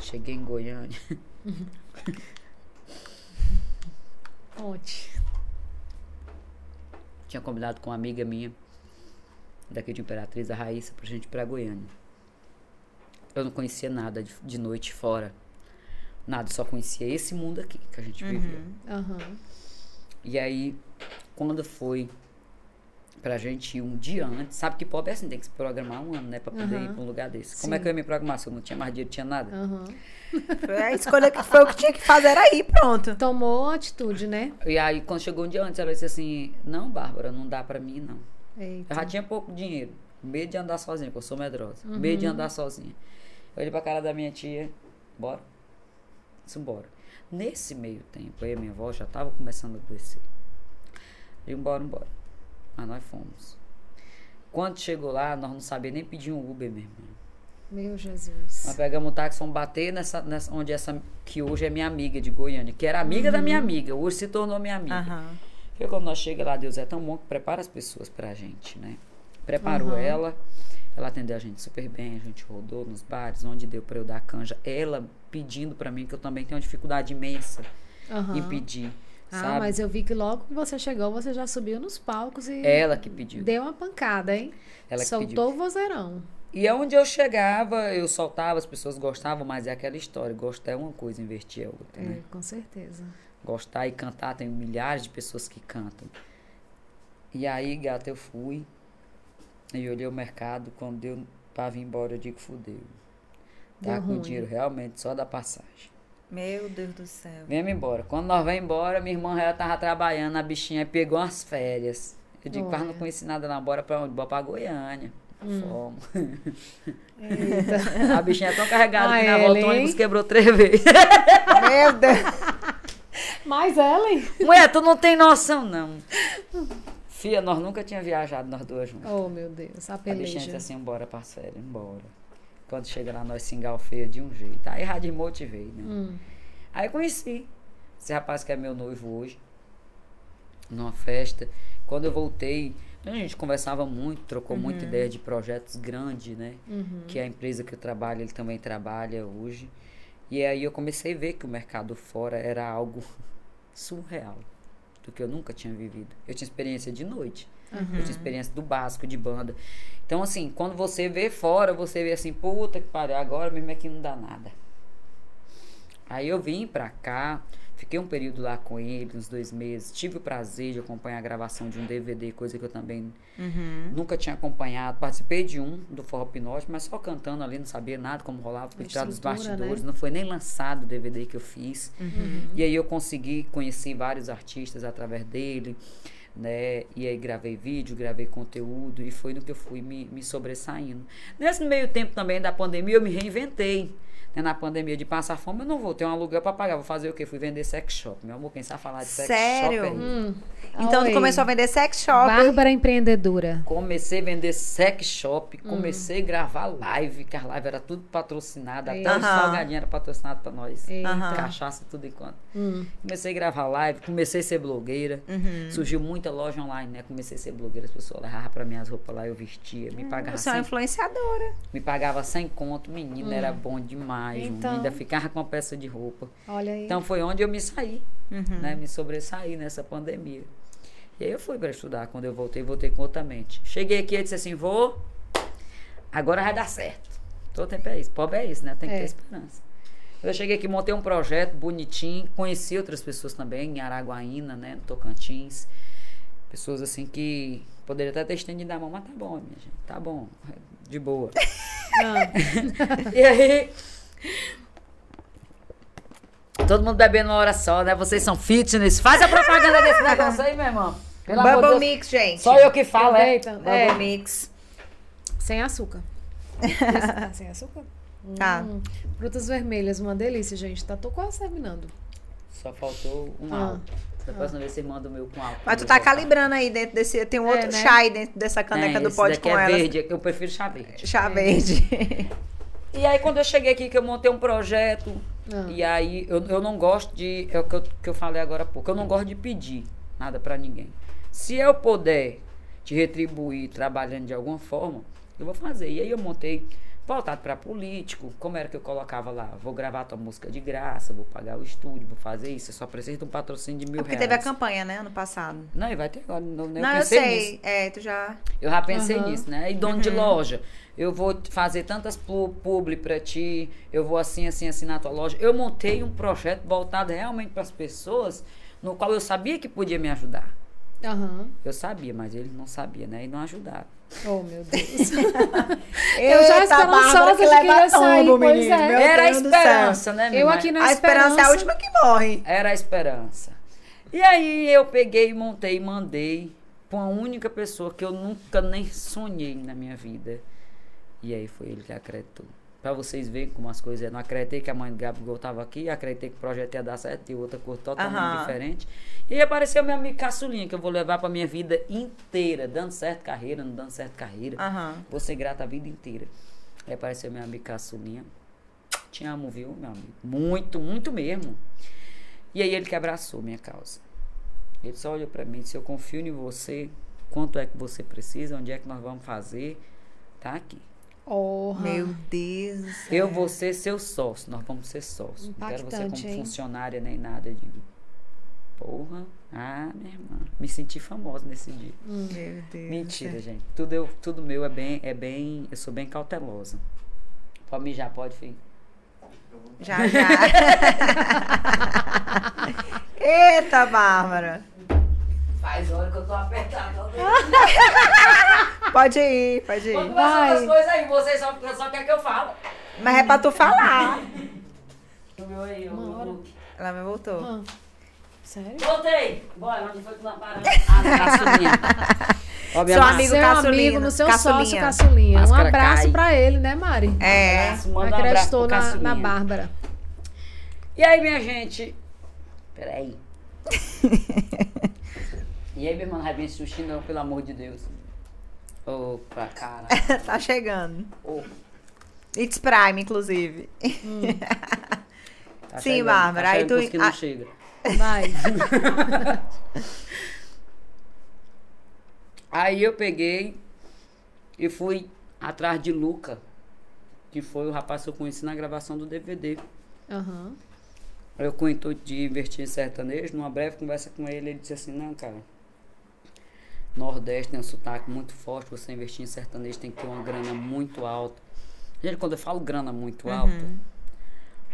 Cheguei em Goiânia. [LAUGHS] Conte. Tinha combinado com uma amiga minha, daqui de Imperatriz, a Raíssa, pra gente ir pra Goiânia. Eu não conhecia nada de, de noite fora. Nada, só conhecia esse mundo aqui que a gente vivia. Aham. E aí, quando foi pra gente ir um dia antes, sabe que pobre é assim, tem que se programar um ano, né? Pra poder Aham. ir pra um lugar desse. Como é Sim. que eu ia me programar se eu não tinha mais dinheiro, tinha nada? Foi a escolha que foi o que tinha que fazer, era ir, pronto. Tomou atitude, né? E aí, quando chegou um dia antes, ela disse assim: Não, Bárbara, não dá pra mim, não. Eita. Eu já tinha pouco dinheiro. Medo de andar sozinha, porque eu sou medrosa. Medo de andar sozinha. Olhei pra cara da minha tia, bora. Disse, bora. Nesse meio tempo, aí a minha avó já tava começando a adoecer. E bora, bora. Mas nós fomos. Quando chegou lá, nós não sabíamos nem pedir um Uber, meu irmão. Meu Jesus. Nós pegamos o táxi, fomos bater nessa, nessa, onde essa, que hoje é minha amiga de Goiânia, que era amiga da minha amiga, hoje se tornou minha amiga. Aham. Porque quando nós chega lá, Deus é tão bom que prepara as pessoas pra gente, né? Preparou Uhum. ela, ela atendeu a gente super bem, a gente rodou nos bares, onde deu pra eu dar canja. Ela pedindo pra mim, que eu também tenho uma dificuldade imensa Aham. em pedir, Ah, sabe? mas eu vi que logo que você chegou, você já subiu nos palcos e Ela que pediu. deu uma pancada, hein? Ela que Soltou o vozeirão. E onde eu chegava, eu soltava, as pessoas gostavam, mas é aquela história. Gostar é uma coisa, investir é outra, É, né? com certeza. Gostar e cantar, tem milhares de pessoas que cantam. E aí, gata, eu fui e olhei o mercado. Quando deu pra vir embora, eu digo, fudeu. Tá com ruim. dinheiro realmente só da passagem. Meu Deus do céu. Vem embora. Quando nós vamos embora, minha irmã já tava trabalhando, a bichinha pegou umas férias. Eu digo, quase não conheci nada lá, bora pra onde? Bora pra Goiânia. Hum. Fomos. [LAUGHS] A bichinha é tão carregada Ah, que na volta o Ellen. ônibus quebrou três vezes. Meu Deus. Mas Ellen? Mulher, tu não tem noção, não. Fia, nós nunca tínhamos viajado, nós duas juntas. Oh, meu Deus, a A bichinha disse peleja. assim, bora férias, embora. Quando chega lá, nós se engalfeia de um jeito. Aí rádio motivei, né? Hum. Aí conheci esse rapaz que é meu noivo hoje, numa festa. Quando eu voltei, a gente conversava muito, trocou muita ideia de projetos grandes, né? Uhum. Que a empresa que eu trabalho, ele também trabalha hoje. E aí eu comecei a ver que o mercado fora era algo [LAUGHS] surreal, do que eu nunca tinha vivido. Eu tinha experiência de noite. Eu tinha experiência do básico, de banda. Então, assim, quando você vê fora, você vê assim, puta que pariu, agora mesmo é que não dá nada. Aí eu vim pra cá, fiquei um período lá com ele, uns dois meses. Tive o prazer de acompanhar a gravação de um DVD, coisa que eu também Uhum. nunca tinha acompanhado. Participei de um, do Forró Pinote, mas só cantando ali, não sabia nada como rolava, por trás dos Estrutura, bastidores. né? Não foi nem lançado o DVD que eu fiz. Uhum. E aí eu consegui conhecer vários artistas através dele, né? E aí gravei vídeo, gravei conteúdo e foi no que eu fui me, me sobressaindo. Nesse meio tempo também da pandemia eu me reinventei. Né? Na pandemia de passar fome, eu não vou ter um aluguel pra pagar. Vou fazer o quê? Fui vender sex shop. Meu amor, quem sabe falar de sex Sério? shop aí? Hum. Então Oi. tu começou a vender sex shop. Bárbara empreendedora. Comecei a vender sex shop, Hum. comecei a gravar live, que as lives era tudo patrocinada, até o salgadinho era patrocinado pra nós. Eita. Cachaça, tudo enquanto. Hum. Comecei a gravar live, comecei a ser blogueira. Uhum. Surgiu muita loja online, né? Comecei a ser blogueira, as pessoas levavam pra mim as roupas lá, eu vestia, me pagava Você é uma 100, influenciadora. me pagava 100 conto, menina, era bom demais, Então. então... ainda ficava com uma peça de roupa. Olha aí. Então foi onde eu me saí, Uhum. né? Me sobressaí nessa pandemia. E aí eu fui para estudar, quando eu voltei, voltei com outra mente. Cheguei aqui e disse assim, vou, agora vai dar certo. Todo tempo é isso, pobre é isso, né? Tem que É. ter esperança. Eu cheguei aqui, montei um projeto bonitinho, conheci outras pessoas também, em Araguaína, né, no Tocantins. Pessoas assim que poderia até ter estendido a mão, mas tá bom, minha gente, tá bom, de boa. [LAUGHS] Ah, [LAUGHS] E aí, todo mundo bebendo uma hora só, né? Vocês são fitness. Faz a propaganda desse [LAUGHS] negócio aí, meu irmão. Pelo Bubble Deus. Mix, gente. Só eu que falo, é? aproveita. Bubble É, Mix. sem açúcar. Tá [LAUGHS] sem açúcar? Tá. Hum, frutas vermelhas, uma delícia, gente. Tá, tô quase terminando. Só faltou um Ah. álcool. Da próxima vez você manda o meu com álcool. Mas tu tá calibrando aí dentro desse. Tem um outro É, né? chá aí dentro dessa caneca É, do pote daqui com é ela. verde, é eu prefiro chá verde. Chá verde. [LAUGHS] E aí, quando eu cheguei aqui, que eu montei um projeto, Ah. e aí eu, eu não gosto de. É o que eu, que eu falei agora há pouco. Eu não gosto de pedir nada pra ninguém. Se eu puder te retribuir trabalhando de alguma forma, eu vou fazer. E aí eu montei voltado pra político. Como era que eu colocava lá? Vou gravar tua música de graça, vou pagar o estúdio, vou fazer isso. Eu só preciso de um patrocínio de mil É porque reais. teve a campanha, né, ano passado. Não, e vai ter agora. Não, eu Não, eu pensei sei. nisso. É, tu já. Eu já pensei Aham. nisso, né? E dono de loja, eu vou fazer tantas pu- publi pra ti, eu vou assim, assim, assim na tua loja. Eu montei um projeto voltado realmente para as pessoas, no qual eu sabia que podia me ajudar. Aham. Eu sabia, mas eles não sabiam, né? E não ajudaram. Oh, meu Deus. [LAUGHS] Eu já esperançosa de que ia sair, pois é. Meu Era a Deus esperança, né, minha Eu mãe? aqui na A esperança é a última que morre. Era a esperança. E aí eu peguei, montei, mandei pra uma única pessoa que eu nunca nem sonhei na minha vida. E aí foi ele que acreditou. Pra vocês verem como as coisas é. Não acreditei que a mãe do Gabigol tava aqui, acreditei que o projeto ia dar certo, e outra cor totalmente Aham. diferente. E aí apareceu meu amigo Caçulinha, que eu vou levar pra minha vida inteira, dando certo carreira, não dando certo carreira. Aham. Vou ser grata a vida inteira. Aí apareceu meu amigo caçulinha. Te amo, viu, meu amigo? Muito, muito mesmo. E aí ele que abraçou minha causa. Ele só olhou pra mim e disse, eu confio em você. Quanto é que você precisa? Onde é que nós vamos fazer? Tá aqui. Orra. Meu Deus do céu. Eu vou ser seu sócio, nós vamos ser sócios. Não quero você como hein? funcionária nem nada. Eu digo, porra, ah, minha irmã. Me senti famosa nesse dia. Meu Deus. Mentira, gente. Tudo, eu, tudo meu é bem, é bem. Eu sou bem cautelosa. Pode mijar, pode, filho. Já, já. [LAUGHS] Eita, Bárbara. Faz hora que eu tô apertada. [LAUGHS] Pode ir, pode ir. Vamos conversar Vai. outras coisas aí, vocês só, só quer que eu fale. Mas é pra tu falar. [LAUGHS] O meu aí, o meu- Ela me voltou. Ah, Sério? Voltei! Bora, onde foi que nós paramos? [LAUGHS] Ah, na caçulinha. Ó, Seu amigo seu amigo no seu Caçulinha. sócio Caçulinha. Um abraço cai. pra ele, né, Mari? É. Abraço, manda um abraço Acreditou na, na. Bárbara. E aí, minha gente? Peraí. [LAUGHS] e aí, meu irmão, não vai bem sushi não, pelo amor de Deus. Opa, cara. [LAUGHS] tá chegando. Ô, It's Prime, inclusive. tá Sim, chegando, Bárbara, Tá aí tu- que não ah. chega. Vai. [LAUGHS] Aí eu peguei e fui atrás de Luca, que foi o rapaz que eu conheci na gravação do DVD. Aham. Eu com o intuito de investir em sertanejo, numa breve conversa com ele, ele disse assim, não, cara, Nordeste tem um sotaque muito forte, você investir em sertanejo tem que ter uma grana muito alta. Gente, quando eu falo grana muito alta,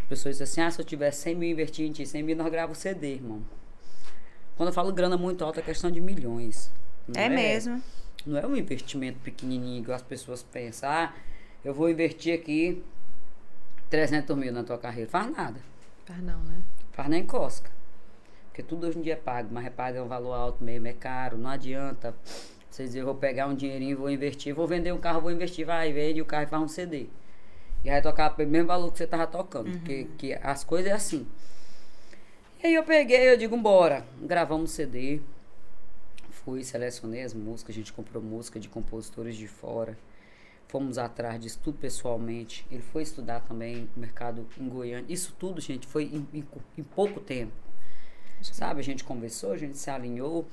as pessoas dizem assim, ah, se eu tiver 100 mil investir em ti, 100 mil nós gravamos CD, irmão. Quando eu falo grana muito alta, é questão de milhões. não É mesmo. Não é um investimento pequenininho, igual as pessoas pensam, ah, eu vou investir aqui 300 mil na tua carreira. Faz nada. Faz não, né? Faz nem cosca. Porque tudo hoje em dia é pago, mas é pago é um valor alto mesmo, é caro, não adianta. Você dizer, eu vou pegar um dinheirinho, vou investir, vou vender um carro, vou investir, vai, vende o carro e faz um CD. E vai tocar pelo mesmo valor que você tava tocando, porque que as coisas é assim. E aí eu peguei, eu digo, bora, gravamos CD. Fui, selecionei as músicas, a gente comprou música de compositores de fora. Fomos atrás disso tudo pessoalmente. Ele foi estudar também o mercado em Goiânia. Isso tudo, gente, foi em, em- em pouco tempo. Sabe? A gente conversou, a gente se alinhou.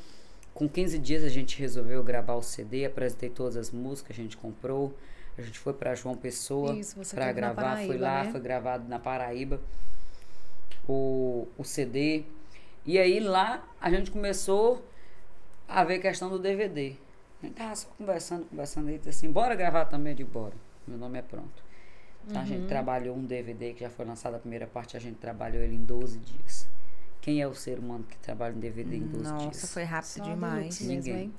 Com 15 dias a gente resolveu gravar o CD, apresentei todas as músicas, a gente comprou. A gente foi para João Pessoa para gravar, foi Paraíba, lá, né? foi gravado na Paraíba o, o CD. E aí lá a gente começou a ver questão do DVD. A gente tava só conversando, conversando aí, assim, bora gravar também? Digo, bora. Meu nome é pronto. Então, A Uhum. gente trabalhou um DVD que já foi lançado a primeira parte, a gente trabalhou ele em 12 dias. Quem é o ser humano que trabalha em DVD em 12 Nossa, dias? foi rápido Só demais. mesmo, Ninguém.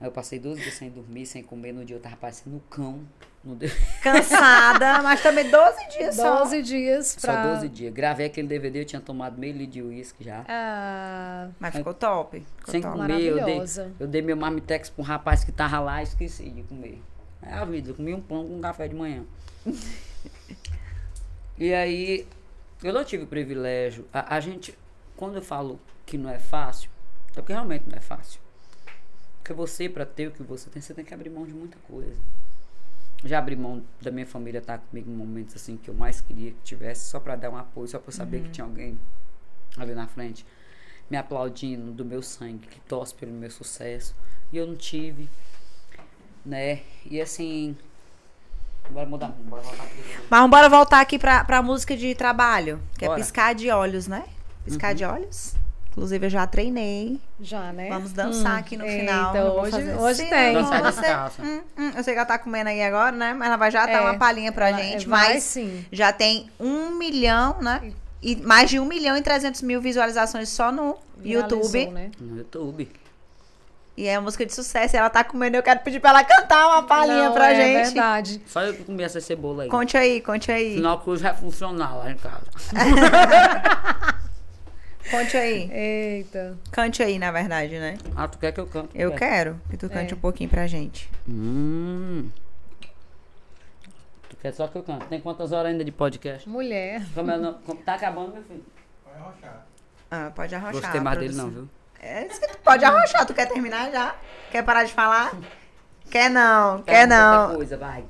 eu passei 12 dias sem dormir, sem comer. No dia eu tava parecendo um cão. No DVD. Cansada, [LAUGHS] mas também 12 dias só. 12 dias pra... Só 12 dias. Gravei aquele DVD, eu tinha tomado meio litro de uísque já. Ah, Mas ficou top. Ficou Sem top. comer, eu dei, eu dei meu marmitex pra um rapaz que tava lá e esqueci de comer. É a vida, eu comi um pão com um café de manhã. [LAUGHS] e aí, eu não tive o privilégio. A, a gente, quando eu falo que não é fácil, é porque realmente não é fácil. Porque você, pra ter o que você tem, você tem que abrir mão de muita coisa. Já abri mão da minha família estar comigo em momentos assim que eu mais queria que tivesse, só pra dar um apoio, só pra eu saber que tinha alguém ali na frente me aplaudindo do meu sangue, que torce pelo meu sucesso. E eu não tive, né? E assim. Bora mudar, bora voltar DVD. Mas bora voltar aqui pra, pra música de trabalho, que Bora. é piscar de olhos, né? Piscar de olhos. Inclusive, eu já treinei. já, né? Vamos dançar aqui no eita, final. Vou hoje- hoje assim, tem. Dançar você- descalça. hum, hum, eu sei que ela tá comendo aí agora, né? Mas ela vai já dar É, uma palhinha pra ela- gente. vai mas sim. já tem um milhão, né? E mais de um milhão e trezentos mil visualizações só no YouTube. Né? No YouTube. E é música de sucesso. E ela tá comendo. Eu quero pedir pra ela cantar uma palhinha Não, pra é gente. verdade. Só eu que comi essa cebola aí. Conte aí, conte aí. Sinal que hoje vai funcionar lá em casa. [LAUGHS] Conte aí. Eita. Cante aí, na verdade, né? Ah, tu quer que eu cante? Eu Quer? quero que tu cante É. um pouquinho pra gente. Hum. Tu quer só que eu cante? Tem quantas horas ainda de podcast? Mulher. Como, é o nome- como tá acabando, meu filho? Ah, pode arrochar. Gostei mais dele, não, viu? É isso que tu pode arrochar. Tu quer terminar já? Quer parar de falar? [LAUGHS] Quer não, quer Canta outra não. coisa, vai.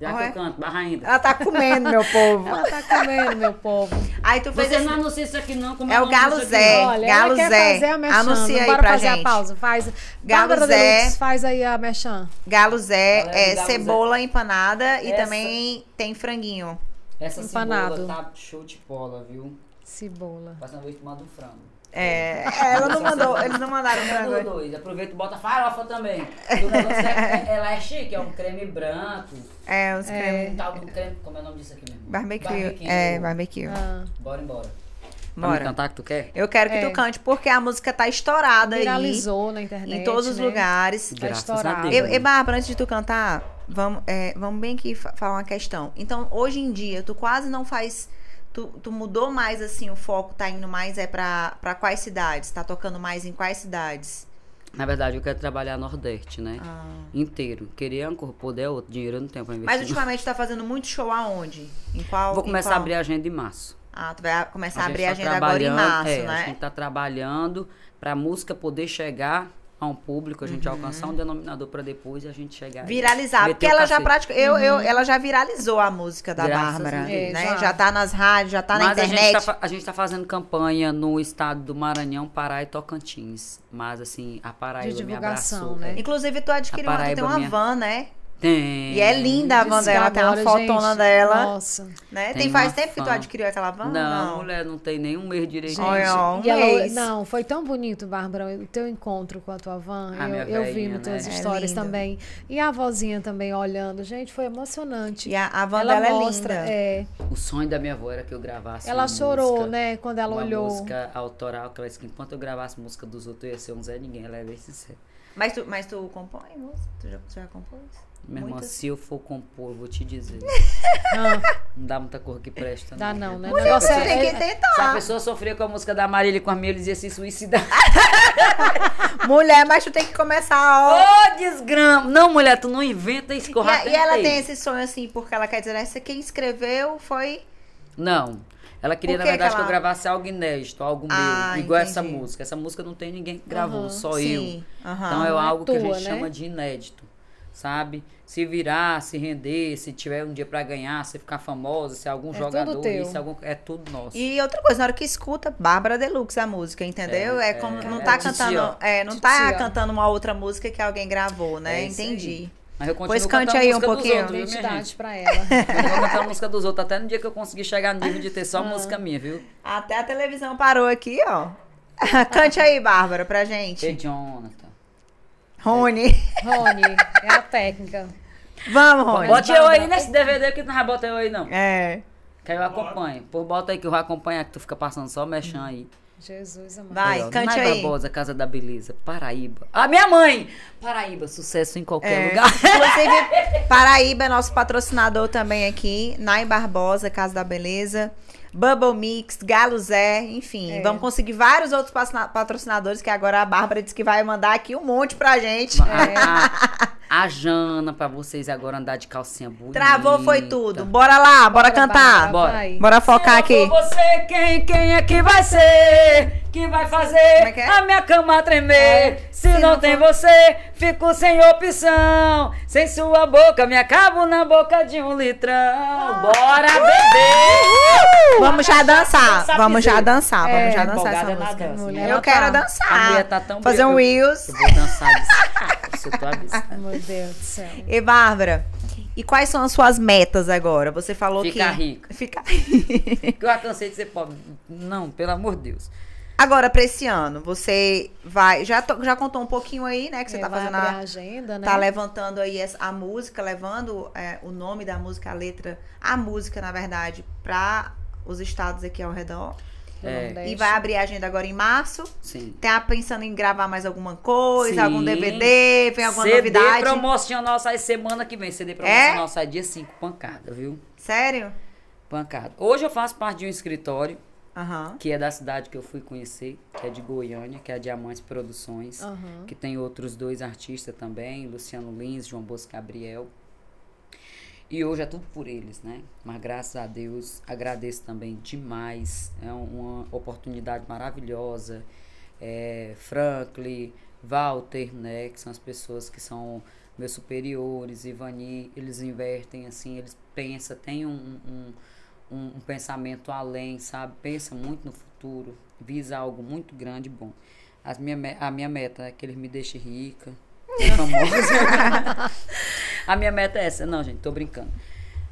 Já que eu canto, barra ainda. Ela tá comendo, meu povo. Ela tá comendo, meu povo. Aí tu fez Você esse... não anuncia isso aqui não, como É o Galo? Zé. Olha, Galo ela quer Zé, fazer a merchan. anuncia aí Bora pra fazer gente. a pausa. Faz. Galo Bárbara Zé. Deluxe, faz aí a merchan. Galo Zé, Galera, é Galo cebola empanada e Essa- também tem franguinho. Essa Empanado. cebola tá show de bola, viu? Cebola. Próxima vez tu manda um frango. É, ela não mandou, eles não mandaram Manda frango. dois. Aproveita e bota farofa também. É, ela é chique, é um creme branco. É, os creme. Um tal do creme, como é o nome disso aqui mesmo? Barbecue. É, barbecue. Ah, Bora embora. Pra Bora. cantar que tu quer? Eu quero que É. tu cante, porque a música tá estourada aí. viralizou na internet. Em todos os né? lugares. Tá Graças a estourado. Deus. E, e Bárbara, antes de tu cantar, vamos, é, vamos bem aqui fa- falar uma questão. Então, hoje em dia, tu quase não faz. Tu, tu mudou mais assim, o foco tá indo mais é pra, pra quais cidades? Tá tocando mais em quais cidades? Na verdade, eu quero trabalhar Nordeste, né? Ah. Inteiro. Queria Anchor, poder é outro. Dinheiro eu não tenho pra investir. Mas ultimamente tu tá fazendo muito show aonde? Em qual? Vou começar a qual? abrir a agenda em março. Ah, tu vai começar a, gente abrir a tá agenda agora em março, é, A né? gente tá trabalhando pra música poder chegar a um público, a gente alcançar um denominador pra depois a gente chegar. e Uhum. Viralizar, porque ela já pratica, eu, eu, ela já viralizou a música da Graças Bárbara, Deus. né? Já. tá nas rádios, já tá na Mas a gente, internet. tá, a gente tá fazendo campanha no estado do Maranhão, Pará e Tocantins. Mas assim, a Paraíba De me divulgação, abraçou. né? Inclusive, tu adquiriu tu tem uma minha- van, né? Tem. E é linda a van dela, tem uma fotona gente, dela. Nossa. Né? Tem, Tem faz tempo que tu fã. adquiriu aquela van? Não, mulher, não tem nem um mês direitinho. Olha, ó, um E ela- mês. não, foi tão bonito, Bárbara, o teu encontro com a tua van. A minha eu, eu vi velhinha, nas tuas né? É histórias linda. também. E a vozinha também olhando. Gente, foi emocionante. E a, a van ela dela mostra, é linda. é, O sonho da minha avó era que eu gravasse ela uma chorou, música, né, quando ela uma olhou. música autoral, que ela disse que enquanto eu gravasse música dos outros, eu ia ser um Zé Ninguém. Ela é bem sincera. Mas, tu, mas tu compõe música? Tu já, tu já compôs? Minha irmã, Muitas? se eu for compor, eu vou te dizer. [LAUGHS] Ah, Não dá muita cor que presta. dá não, né? Mulher, negócio é- Tem que é- Se a tentar. pessoa sofria com a música da Marília e com a minha, eles iam se suicidar. [LAUGHS] Mulher, mas tu tem que começar, Ô, ó. desgrama! Não, mulher, tu não inventa isso que eu E, a- e ela tem esse sonho assim, porque ela quer dizer, essa quem escreveu foi. Não. Ela queria, Por na que verdade, que que, ela- eu gravasse algo inédito, algo Ah, meu. Igual essa entendi. música. Essa música não tem ninguém que gravou, Aham. só Sim. eu. aham. Então é Não é algo que a tua, gente né? chama de inédito, sabe? Se virar, se render, se tiver um dia pra ganhar, se ficar famosa, se algum É jogador, isso, algum, é tudo nosso. E outra coisa, na hora que escuta, Bárbara Deluxe a música, entendeu? É, É, como é, não é tá Titi, cantando, é, não tá cantando uma outra música que alguém gravou, né? É. Entendi. Mas eu continuo Pois cante aí um pouquinho. outros, Identidade pra ela. [LAUGHS] Eu vou cantar a música dos outros até no dia que eu conseguir chegar no nível de ter Ah. só música minha, viu? Até a televisão parou aqui, ó. [LAUGHS] Cante aí, Bárbara, pra gente. Ei, Jonathan. Rony. Rony, é a técnica. Vamos, Rony. Bote eu aí nesse DVD que tu não vai botar eu aí, não. É. Que aí eu acompanho. Pô, bota aí que eu vou acompanhar, que tu fica passando só mexendo aí. Jesus amado. Vai, cante Nai aí. Barbosa, Casa da Beleza, Paraíba. A minha mãe! Paraíba, sucesso em qualquer É. lugar. [LAUGHS] Inclusive, Paraíba é nosso patrocinador também aqui. Nai Barbosa, Casa da Beleza. Bubble Mix, Galo Zé, enfim. É. Vamos conseguir vários outros patrocina- patrocinadores que agora a Bárbara disse que vai mandar aqui um monte pra gente. A, [LAUGHS] a- Jana, pra vocês agora andar de calcinha bonita. Travou, foi tudo. Bora lá, bora, cantar. Bárbara, Bora. vai. Bora focar Se aqui. não for você, quem, quem é que vai ser? Que vai fazer é que é? a minha cama tremer? É. Se, não, tem você, fico sem opção. Sem sua boca, me acabo na boca de um litrão. Bora beber! Vamos já dançar. Vamos já dançar. É, Vamos já dançar essa música. dança? Eu Ela quero tá- dançar. Tá tão Fazer um bem, eu- vou dançar disso. [LAUGHS] Eu tô avisando. Meu Deus do céu. E Bárbara, e quais são as suas metas agora? Você falou Ficar que rica. Ficar Porque eu já cansei de ser pobre. Não, pelo amor de Deus. Agora pra esse ano, você vai já já contou um pouquinho aí, né, que você É, tá vai fazendo a, a agenda, né? tá levantando aí essa- a música, levando é, o nome da música, a letra, a música, na verdade, pra os estados aqui ao redor. É. E vai abrir a agenda agora em março. Sim. Tá pensando em gravar mais alguma coisa, Sim. algum DVD, vem alguma CD novidade? promocional sai semana que vem. CD promocional É? sai dia 5. Pancada, viu? Sério? Pancada. Hoje eu faço parte de um escritório, Aham. que é da cidade que eu fui conhecer, que é de Goiânia, que é a Diamantes Produções. Aham. Que tem outros dois artistas também, Luciano Lins, João Bosco Gabriel. E hoje é tudo por eles, né? Mas graças a Deus, agradeço também demais. É um- uma oportunidade maravilhosa. É, Franklin, Walter, né? Que são as pessoas que são meus superiores, Ivani, eles invertem assim, eles pensam, têm um, um, um, um pensamento além, sabe? Pensa muito no futuro, visa algo muito grande e bom. As minha, a minha meta é que eles me deixem rica, [LAUGHS] famosa. [LAUGHS] a minha meta é essa. Não, gente, tô brincando.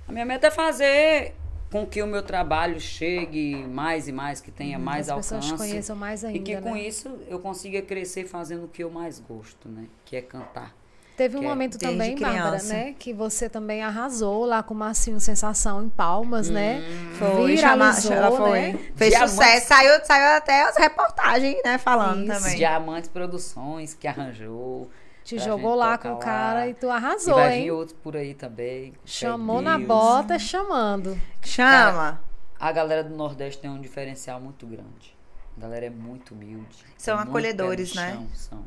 A minha meta é fazer com que o meu trabalho chegue mais e mais, que tenha mais As pessoas alcance. conheçam mais ainda, E que com né? isso eu consiga crescer fazendo o que eu mais gosto, né? Que é cantar. Teve um é momento também, Bárbara, né? Que você também arrasou lá com o Marcinho Sensação em Palmas, né? Foi, chama, Viralizou, ela foi. né? Fez Diamante. sucesso, saiu, saiu até as reportagens, né, falando Isso. também. Diamantes Produções, que arranjou. Te jogou lá com o lá. cara e tu E arrasou, vai vir hein? outros por aí também. Chamou na Deus. bota, chamando. Chama. A galera do Nordeste tem um diferencial muito grande. A galera é muito humilde. São é muito acolhedores, né? chão, São.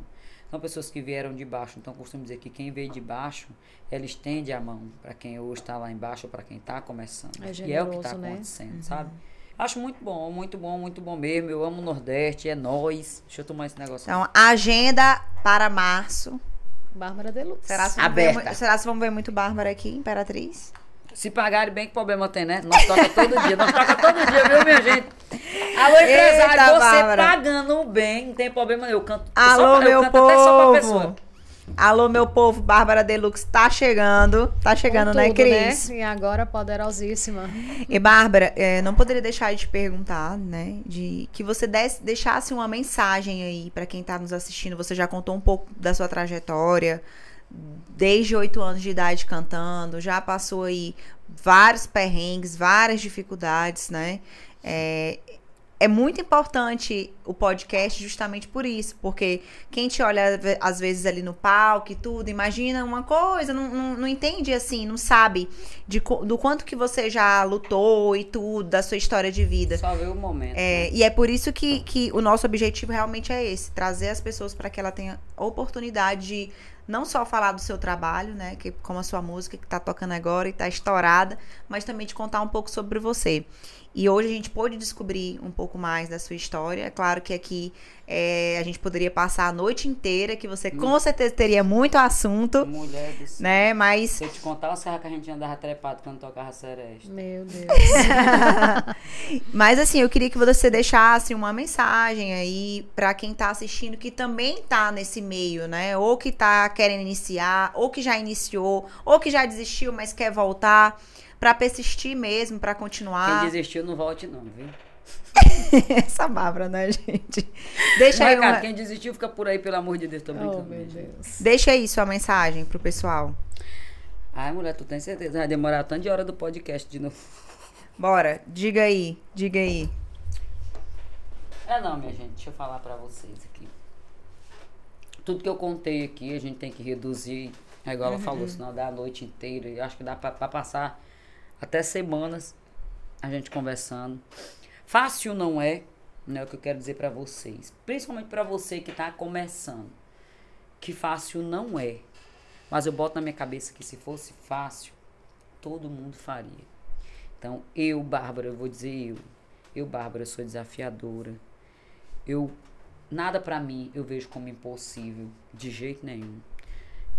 São pessoas que vieram de baixo. Então, eu costumo dizer que quem veio de baixo, ela estende a mão para quem hoje está lá embaixo ou para quem está começando. É e é o que está generoso, né? acontecendo, sabe? Acho muito bom, muito bom, muito bom mesmo. Eu amo o Nordeste, é nós. Deixa eu tomar esse negócio. Então, agenda para março. Bárbara Deluxe. Será se vamos ver, Aberta. mu- será se vamos ver muito Bárbara aqui, Imperatriz? Se pagarem bem, que problema tem, né? Nós toca todo dia, nós toca todo dia, viu, minha gente? Alô, empresário, Eita, você Bárbara. pagando bem, não tem problema, eu canto. Alô, só, meu eu canto até só pra povo. pessoa. Alô, meu povo, Bárbara Deluxe tá chegando. Tá chegando, né, tudo, Cris? E agora poderosíssima. E Bárbara, é, não poderia deixar de te perguntar, né? De que você desse- deixasse uma mensagem aí pra quem tá nos assistindo. Você já contou um pouco da sua trajetória, desde oito anos de idade cantando, já passou aí vários perrengues, várias dificuldades, né? É, é muito importante o podcast justamente por isso, porque quem te olha às vezes ali no palco e tudo, imagina uma coisa, não, não, não entende assim, não sabe de, do quanto que você já lutou e tudo, da sua história de vida. Só ver o momento. É, né? e é por isso que, que o nosso objetivo realmente é esse: trazer as pessoas para que ela tenha oportunidade de não só falar do seu trabalho, né? Que, como a sua música que tá tocando agora e tá estourada, mas também de contar um pouco sobre você. E hoje a gente pôde descobrir um pouco mais da sua história. É claro que aqui é, a gente poderia passar a noite inteira, que você com certeza teria muito assunto, Mulher do céu. né? Mas Se eu te contar o serra que a gente andava trepado quando tocava seresta. Meu Deus. [LAUGHS] Mas assim, eu queria que você deixasse uma mensagem aí pra quem tá assistindo que também tá nesse meio, né? Ou que tá querendo iniciar, ou que já iniciou, ou que já desistiu, mas quer voltar pra persistir mesmo, pra Quem continuar. desistiu, não volte não, viu? [LAUGHS] Essa Bárbara, né, gente? Deixa aí, é, cara, uma- quem desistiu fica por aí, pelo amor de Deus, tô brincando. oh. Deus. Deixa aí sua mensagem pro pessoal. Ai, mulher, tu tem certeza? Vai demorar tanto de hora do podcast de novo. Bora, diga aí, diga aí. É não, minha gente, deixa eu falar pra vocês aqui. Tudo que eu contei aqui, a gente tem que reduzir. É igual ela falou, senão dá a noite inteira. E acho que dá pra, pra passar até semanas a gente conversando. Fácil não é, né? O que eu quero dizer pra vocês. Principalmente pra você que tá começando. Que fácil não é. Mas eu boto na minha cabeça que se fosse fácil, todo mundo faria. Então, eu, Bárbara, eu vou dizer eu. Eu, Bárbara, sou desafiadora. Eu nada pra mim eu vejo como impossível de jeito nenhum.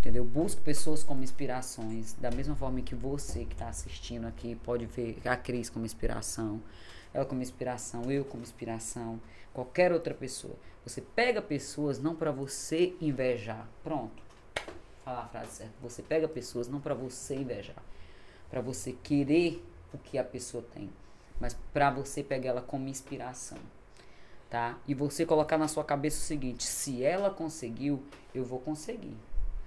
Entendeu? Busco pessoas como inspirações, da mesma forma que você que está assistindo aqui pode ver a Cris como inspiração, ela como inspiração, eu como inspiração, qualquer outra pessoa. Você pega pessoas não para você invejar. Pronto. Falar a frase certa. Você pega pessoas não para você invejar, para você querer o que a pessoa tem, mas para você pegar ela como inspiração tá? E você colocar na sua cabeça o seguinte: se ela conseguiu, eu vou conseguir.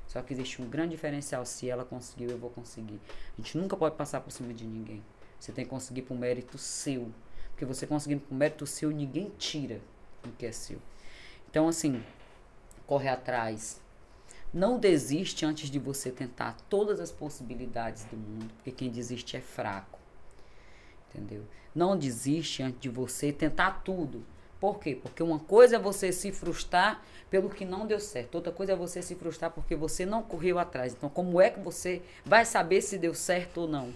Só que existe um grande diferencial: se ela conseguiu, eu vou conseguir. A gente nunca pode passar por cima de ninguém. Você tem que conseguir por mérito seu. Porque você conseguindo por mérito seu, ninguém tira o que é seu. Então, assim, corre atrás. Não desiste antes de você tentar todas as possibilidades do mundo, porque quem desiste é fraco. Entendeu? Não desiste antes de você tentar tudo. Por quê? Porque uma coisa é você se frustrar pelo que não deu certo. Outra coisa é você se frustrar porque você não correu atrás. Então, como é que você vai saber se deu certo ou não?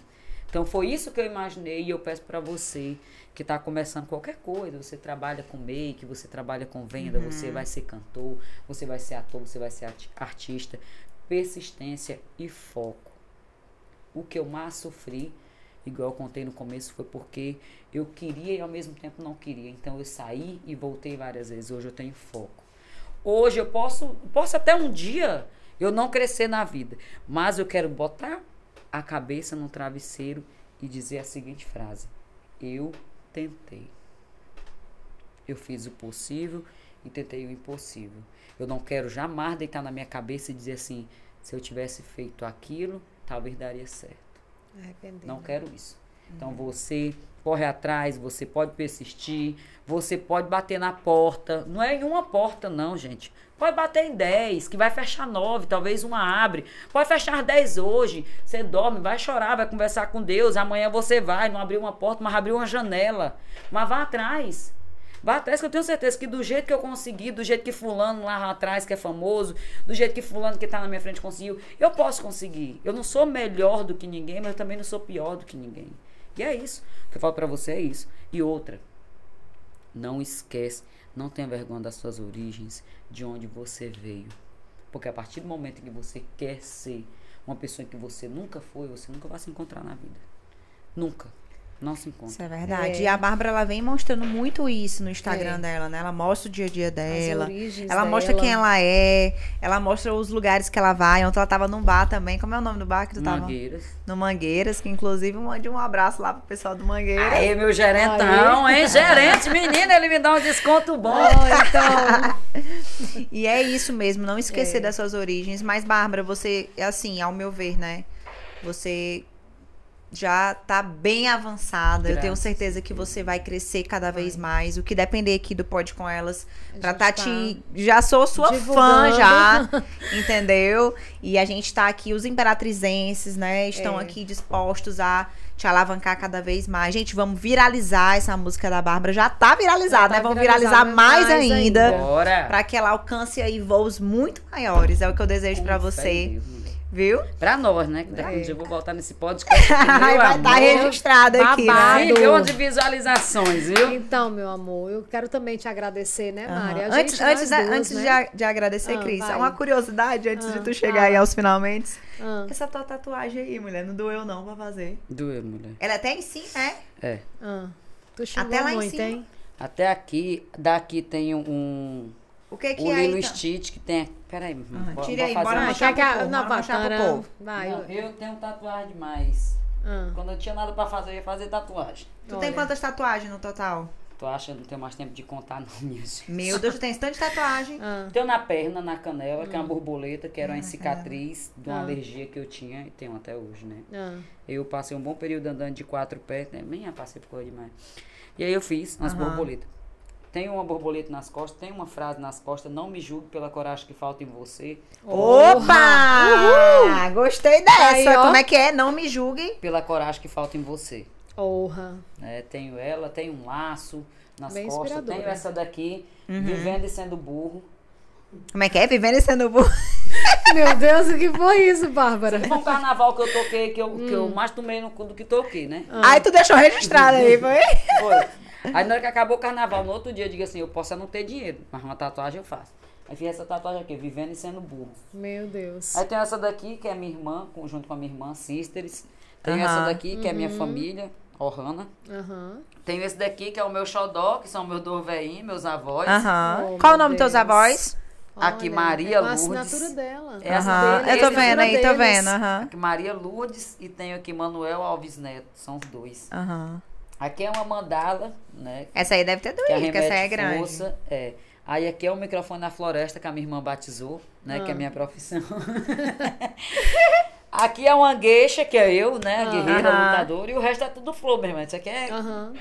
Então, foi isso que eu imaginei e eu peço para você que está começando qualquer coisa. Você trabalha com make, você trabalha com venda, você vai ser cantor, você vai ser ator, você vai ser arti- artista. persistência e foco. O que eu mais sofri, igual eu contei no começo, foi porque eu queria e ao mesmo tempo não queria. Então eu saí e voltei várias vezes. Hoje eu tenho foco. Hoje eu posso, posso até um dia eu não crescer na vida, mas eu quero botar a cabeça no travesseiro e dizer a seguinte frase: Eu tentei. Eu fiz o possível e tentei o impossível. Eu não quero jamais deitar na minha cabeça e dizer assim: se eu tivesse feito aquilo, talvez daria certo. Não quero isso. Então você corre atrás, você pode persistir, você pode bater na porta. Não é em uma porta, não, gente. Pode bater em 10, que vai fechar 9, talvez uma abre. Pode fechar 10 hoje. Você dorme, vai chorar, vai conversar com Deus. Amanhã você vai, não abriu uma porta, mas abriu uma janela. Mas vá atrás. Vá que eu tenho certeza que do jeito que eu consegui, do jeito que fulano lá atrás, que é famoso, do jeito que fulano que tá na minha frente conseguiu, eu posso conseguir. Eu não sou melhor do que ninguém, mas eu também não sou pior do que ninguém. E é isso. O que eu falo pra você é isso. E outra, não esquece, não tenha vergonha das suas origens, de onde você veio. Porque a partir do momento que você quer ser uma pessoa que você nunca foi, você nunca vai se encontrar na vida. Nunca. Não se encontra. Isso é verdade. É. E a Bárbara, ela vem mostrando muito isso no Instagram É. dela, né? Ela mostra o dia a dia dela. origens Ela mostra dela. quem ela é. Ela mostra os lugares que ela vai. Ontem ela tava num bar também. Como é o nome do bar que tu tava? Mangueiras. No Mangueiras, que inclusive mande um abraço lá pro pessoal do Mangueiras. Aí, meu gerentão, hein? Gerente, menino, ele me dá um desconto bom. Então, [LAUGHS] E é isso mesmo, não esquecer É. das suas origens. Mas, Bárbara, você, é assim, ao meu ver, né? Você já tá bem avançada. Eu tenho Graças certeza que você vai crescer cada vez mais. O que depender aqui do Pode Com Elas, A pra gente tá te... Já sou sua fã, divulgando. já. [LAUGHS] Entendeu? E a gente tá aqui, os imperatrizenses, né? Estão É. aqui dispostos a te alavancar cada vez mais. Gente, vamos viralizar essa música da Bárbara. Já tá viralizada, tá né? Vamos viralizar mais, mais ainda. ainda. Bora. Pra que ela alcance aí voos muito maiores. É o que eu desejo em você. Deus. Viu? Pra nós, né? Que daqui É. um dia eu vou voltar nesse podcast. [LAUGHS] meu Vai estar amor. registrado aqui, babado. né? De visualizações, viu? então, meu amor, eu quero também te agradecer, né. Mari? A Antes, antes, duas, antes né? de, a- de agradecer, Ah, Cris, vai. uma curiosidade antes de Ah, tu chegar vai. aí aos finalmente. Ah, Essa tua tatuagem aí, mulher, não doeu não pra fazer. Doeu, mulher. Ela até em si, né? É. ah. Tu Até lá em muito, cima. hein? Até aqui, daqui tem um. O que que o é Lilo então? Stitch que tem. Peraí, Ah, vou- tira vou aí, fazer bora mostrar quer que a- pro povo, bora mostrar pro povo. Vai, Não, eu tenho tatuagem demais. ah. Quando eu tinha nada pra fazer, eu ia fazer tatuagem. Tu tem Olha. quantas tatuagens no total? Tu acha que não tenho mais tempo de contar, não, gente? Meu Deus, tu tem tanta tatuagem. Ah, Tenho na perna, na canela, que é uma borboleta, que era uma cicatriz de uma Ah. alergia que eu tinha e tenho até hoje, né? ah. Eu passei um bom período andando de quatro pés, né? Nem passei por coisa demais. E aí eu fiz umas borboletas. Tem uma borboleta nas costas, tem uma frase nas costas, não me julgue pela coragem que falta em você, Opa! Gostei dessa. Aí. Como é que é? Não me julgue. pela coragem que falta em você. Honra. né? Tenho ela, tenho um laço nas Bem costas, tenho essa daqui, Uhum. vivendo e sendo burro. Como é que é? Vivendo e sendo burro. [LAUGHS] Meu Deus, o que foi isso, Bárbara? Foi um carnaval que eu toquei, que eu, que Hum. eu mais tomei no cu do que toquei, né? Aí tu deixou registrado aí, foi? Foi. Aí na hora que acabou o carnaval, no outro dia eu digo assim, eu posso não ter dinheiro, mas uma tatuagem eu faço. Aí fiz essa tatuagem aqui, vivendo e sendo burro. Meu Deus. Aí tem essa daqui, que é minha irmã, junto com a minha irmã, Sisters. Tenho Aham. essa daqui, que é Uhum. minha família, Ohana. Aham. Tenho esse daqui, que é o meu xodó, que são meus dois veinhos, meus avós. Oh, Qual o meu nome dos teus avós? Aqui, Olha, Maria é com a Lourdes. assinatura dela. É essa Aham. dele, Eu tô vendo aí, tô vendo. Aham. Aqui Maria Lourdes e tenho aqui Manuel Alves Neto, são os dois. Aham. Aqui é uma mandala, né? Essa aí deve ter Que doído, porque essa aí é grande. força. É. Aí aqui é o microfone na floresta que a minha irmã batizou, né? Ah. Que é a minha profissão. [LAUGHS] aqui é uma gueixa, que é eu, né? A Ah. guerreira, Aham. lutadora. E o resto é tudo flor, meu irmão. Isso aqui é...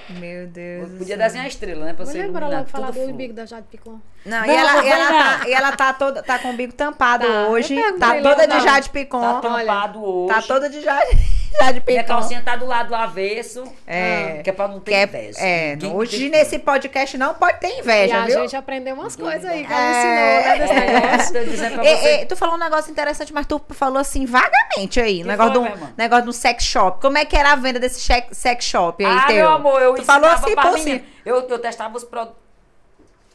Meu Deus. Podia desenhar a estrela, né? Pra ser Mulher, bora iluminado. logo falar Tudo do umbigo da Jade Picon. Não, e Não, ela, não e ela, tá, e ela tá toda, tá com o bico tampado Tá, hoje. Tá toda de. Jade Picon. Tá tampado hoje. Tá toda de Jade, Jade Minha Picon. calcinha tá do lado do avesso. É. Que é pra não ter Que é, inveja. é, hoje tem- nesse podcast não pode ter E inveja, a viu? gente aprendeu umas coisas aí que É. ela ensinou, né, desse É, tu falou um negócio interessante, mas tu falou assim vagamente aí. Que negócio, foi, do, minha irmã? negócio do sex shop. Como é que era a venda desse sex shop aí, Ah, teu? meu amor, eu Tu falou assim pra cima. Eu, eu testava os produtos.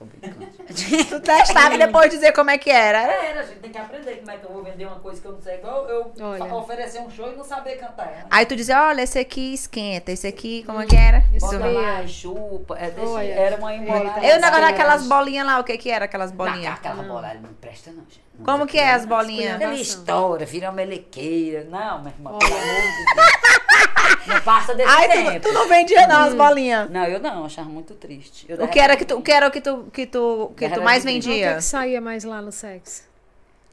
Tô brincando. [LAUGHS] Tu testava e depois dizer como é que era. Era, a gente tem que aprender como é que eu vou vender uma coisa que eu não sei. Igual eu Olha. oferecer um show e não saber cantar. Né? Aí tu dizia, olha, esse aqui esquenta, esse aqui, como é que era? Isso Bota lá, chupa. É Olha. era uma embolada. Eu, o negócio Eita. daquelas bolinhas lá, o que que era aquelas Não, bolinhas? aquela bolada não presta não, gente. Como que é as bolinhas? Ele estoura, vira uma melequeira. Não, minha irmã, Olha. pelo amor de Deus. Não passa desse Ai, tempo. tu, tu não vendia não as bolinhas. Não, eu não, achava muito triste. Eu O que era que tu, o que era o que tu, que tu, que tu mais brinco. O que, vendia? que saía mais lá no sexo?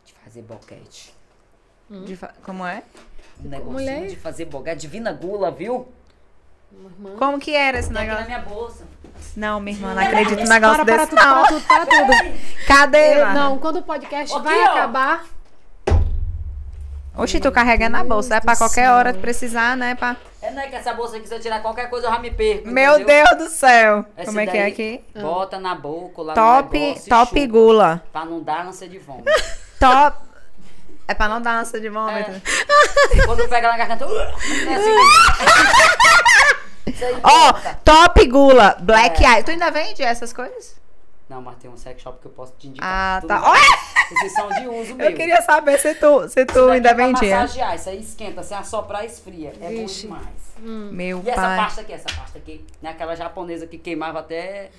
De fazer boquete. De fa- como é? Um negocinho Mulher. de fazer boquete. Divina gula, viu? Como que era esse Tem aqui na negócio? minha bolsa. Não, minha irmã, não acredito num negócio para, para desse tudo, para tudo, para tudo. [LAUGHS] Cadê? Eu- não, quando o podcast vai ó. acabar, Oxi, tu carrega na bolsa, é pra qualquer céu. hora de precisar, né? Pra... É, não é que essa bolsa aqui, se eu tirar qualquer coisa, eu já me perco. Meu entendeu? Deus do céu. Esse Como é que é aqui? Bota na boca, lá no Top, negócio e top chupa, gula. Pra não dar ânsia de vômito. [LAUGHS] Top. É pra não dar ânsia de vômito. É. Quando pega na garganta... uh, é [LAUGHS] assim, aí Ó, conta. top gula, black É. eye. Tu ainda vende essas coisas? Não, mas tem um sex shop que eu posso te indicar. Ah, tá. Esses são de uso mesmo. Eu queria saber se tu, se tu ainda é vendia. massagear, isso aí esquenta, se assoprar esfria. É Vixe. bom demais. Meu E essa pai. pasta aqui, essa pasta aqui, não é aquela japonesa que queimava até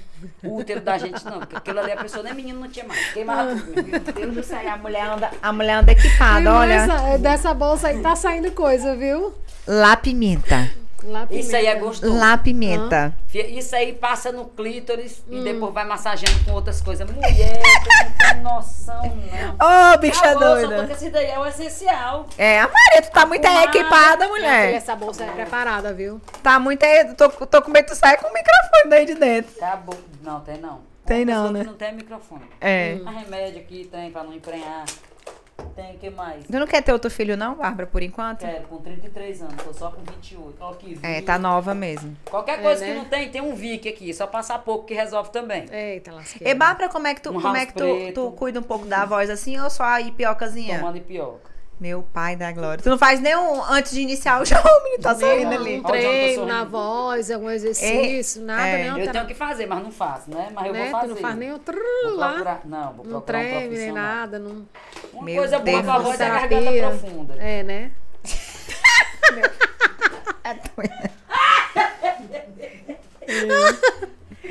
o útero da gente, não. Porque aquilo ali a pessoa nem menino não tinha mais. Queimava tudo. Meu [LAUGHS] Deus do céu, a mulher anda, a mulher anda equipada, Viu, olha. essa- dessa bolsa aí tá saindo coisa, viu? Lá pimenta. Lá Isso aí é pimenta. gostoso. Lá pimenta. Fia- Isso aí passa no clítoris Hum. e depois vai massageando com outras coisas. Mulher, tu não tem noção, não. Ô, bicha A bolsa, doida. porque esse daí é o essencial. É, a Maria, tu tá muito Arrumada. equipada, mulher. Essa bolsa é preparada, viu? Tá muito. Tô, tô com medo de tu sair com o microfone daí de dentro. Acabou. Não, tem não. Tem não, né? que não tem microfone. É. A remédio aqui tem pra não emprenhar. Tem, que mais? Tu não quer ter outro filho, não, Bárbara, por enquanto? Quero, com 33 anos, tô só com 28. Ó, que É, tá nova mesmo. Qualquer coisa É, que né? não tem, tem um Vic aqui. Só passar pouco que resolve também. Eita, lasqueira. E Bárbara, como é que tu, Um como é que tu, tu cuida um pouco da voz assim ou só a ipiocazinha? Tomando ipioca. Meu pai da glória. Tu não faz nenhum antes de iniciar o [LAUGHS] show, o menino tá sorrindo Um ali. John tá treino na voz, algum exercício, nada, é. né? Eu tenho que fazer, mas não faço, né? Mas eu né? vou Tu fazer. não faz nem o trrr Vou lá. procurar, não, vou Não procurar um treme nem nada, não. Uma Meu coisa boa Deus pra do voz é a garganta profunda. É, né? [LAUGHS] É doido.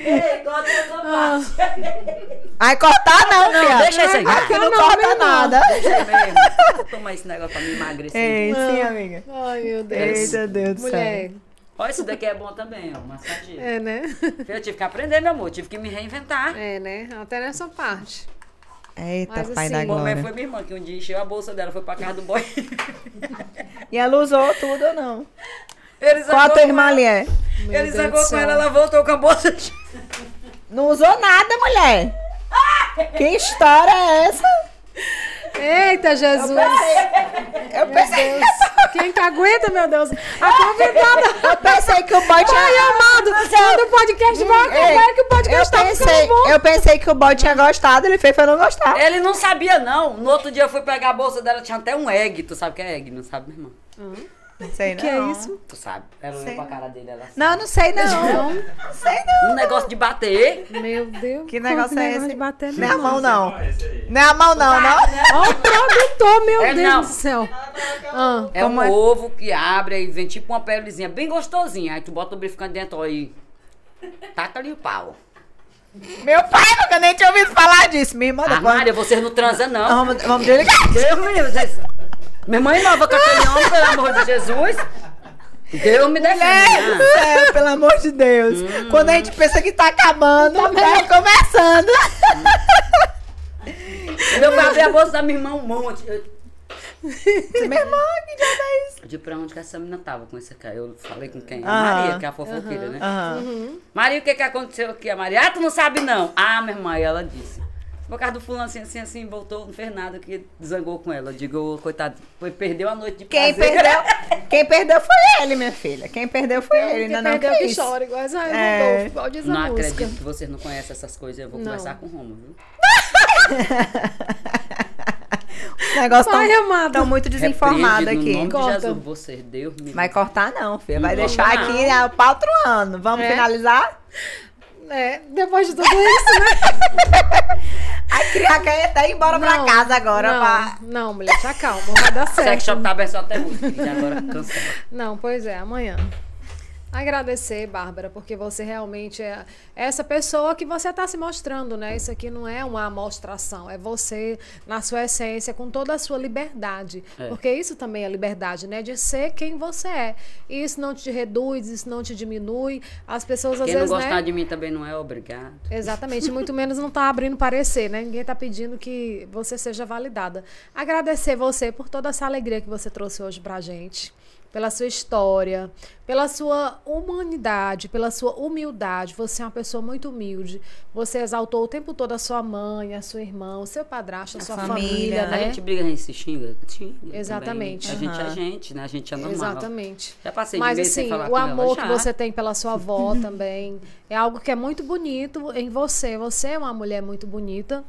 Ei, gosta dessa parte. Ai, cortar não, Não, filha. deixa isso aí. Aqui não, Não, corta não, não. nada. Deixa mesmo. Tomar esse negócio pra me emagrecer. Ei, sim, amiga. Ai, meu Deus. Eita, Deus do Mulher, céu. Olha, isso daqui é bom também, ó. Massageiro. é, né? Eu tive que aprender, meu amor. Tive que me reinventar. É, né? Até nessa parte. Eita, Mas pai assim, da glória. foi minha irmã que um dia encheu a bolsa dela, foi pra casa do boy. E ela usou tudo ou não? Ele Qual a sacou tua com irmã é? Meu Ele do com ela, ela voltou com a bolsa. de- [LAUGHS] Não usou nada, mulher. Que história é essa? Eita, Jesus! Eu Meu pensei, Deus! Quem que aguenta, meu Deus? A convidada! eu pensei que o tinha... Ai, amado! Quando o podcast vai acabar, é que o eu podcast tá pensei, eu pensei que o boy tinha gostado, ele fez pra eu não gostar. Ele não sabia, não. No outro dia eu fui pegar a bolsa dela, tinha até um egg. Tu sabe o que é egg, não sabe, minha irmã? Não sei, não. que é isso? Tu sabe. Ela olhou pra cara dele, ela sabe. Não, não sei não. Não sei não. Um negócio de bater. Meu Deus. Que negócio é esse? de bater Não é a mão, não. Não é a mão, não, não. Ó o produtor, meu É, Deus não. do céu. Ah, É um é? ovo que abre aí vem tipo uma pelezinha bem gostosinha. Aí tu bota o lubrificante dentro aí. Taca ali o pau. Meu pai nunca nem tinha ouvido falar disso. Minha irmã Ah, Mária, vocês não transam, não. Vamos, vamos desligar. Deus me livre. vocês- Minha mãe nova com aquele homem, pelo amor de Jesus. Deus me defenda. céu, pelo amor de Deus. Quando a gente pensa que tá acabando, tá começando. Eu fui abrir a bolsa da minha irmã um monte. Eu, Minha irmã, que diabo é isso? disse pra onde que essa menina tava com esse cara. Eu falei com quem? A Aham. Maria, que é a fofoqueira, né? Maria, o que que aconteceu aqui? A Maria, ah, tu não sabe não. Ah, minha irmã, e ela disse. Por causa do fulano assim, assim, assim, voltou, não fez nada, que desangou com ela. Eu digo, coitado, foi, perdeu a noite de Quem prazer. perdeu, [LAUGHS] quem perdeu foi ele, minha filha. Quem perdeu foi ele, Quem ainda não perdeu que quis. chora, igual, igual É. Rodolfo, igual diz a Não música. acredito que vocês não conhecem essas coisas. Eu vou Não. conversar com o Romo, viu? [LAUGHS] Os negócios Vai, tão, amado. tão muito desinformados Repreende aqui. No nome Corta. de Jesus, vocês, Deus me Vai cortar não, filha. Vai Não deixar corta, aqui né, o pau truando. Vamos É. finalizar? É, depois de tudo isso, né? [LAUGHS] A criar quer até ir embora pra Não, casa agora. Não, pra- não, mulher, te acalma, vai dar O sex certo. shop tá aberto até hoje. E agora cancela. Não, pois é, amanhã. Agradecer, Bárbara, porque você realmente é essa pessoa que você está se mostrando, né? Isso aqui não é uma amostração, é você na sua essência, com toda a sua liberdade. É. Porque isso também é liberdade, né? De ser quem você é. E isso não te reduz, isso não te diminui. As pessoas às Quem não vezes, gostar né? de mim também não é obrigado. Exatamente, muito menos não está abrindo parecer, né? Ninguém está pedindo que você seja validada. Agradecer você por toda essa alegria que você trouxe hoje pra gente, pela sua história, pela sua humanidade, pela sua humildade. Você é uma pessoa muito humilde. Você exaltou o tempo todo a sua mãe, a sua irmã, o seu padrasto, a sua família, família, A né? gente briga, a gente se xinga. xinga também. Exatamente. A gente é Aham. gente, né? A gente é normal. Exatamente. Já passei de Mas assim, falar o com ela, amor que você tem pela sua avó [LAUGHS] também é algo que é muito bonito em você. Você é uma mulher muito bonita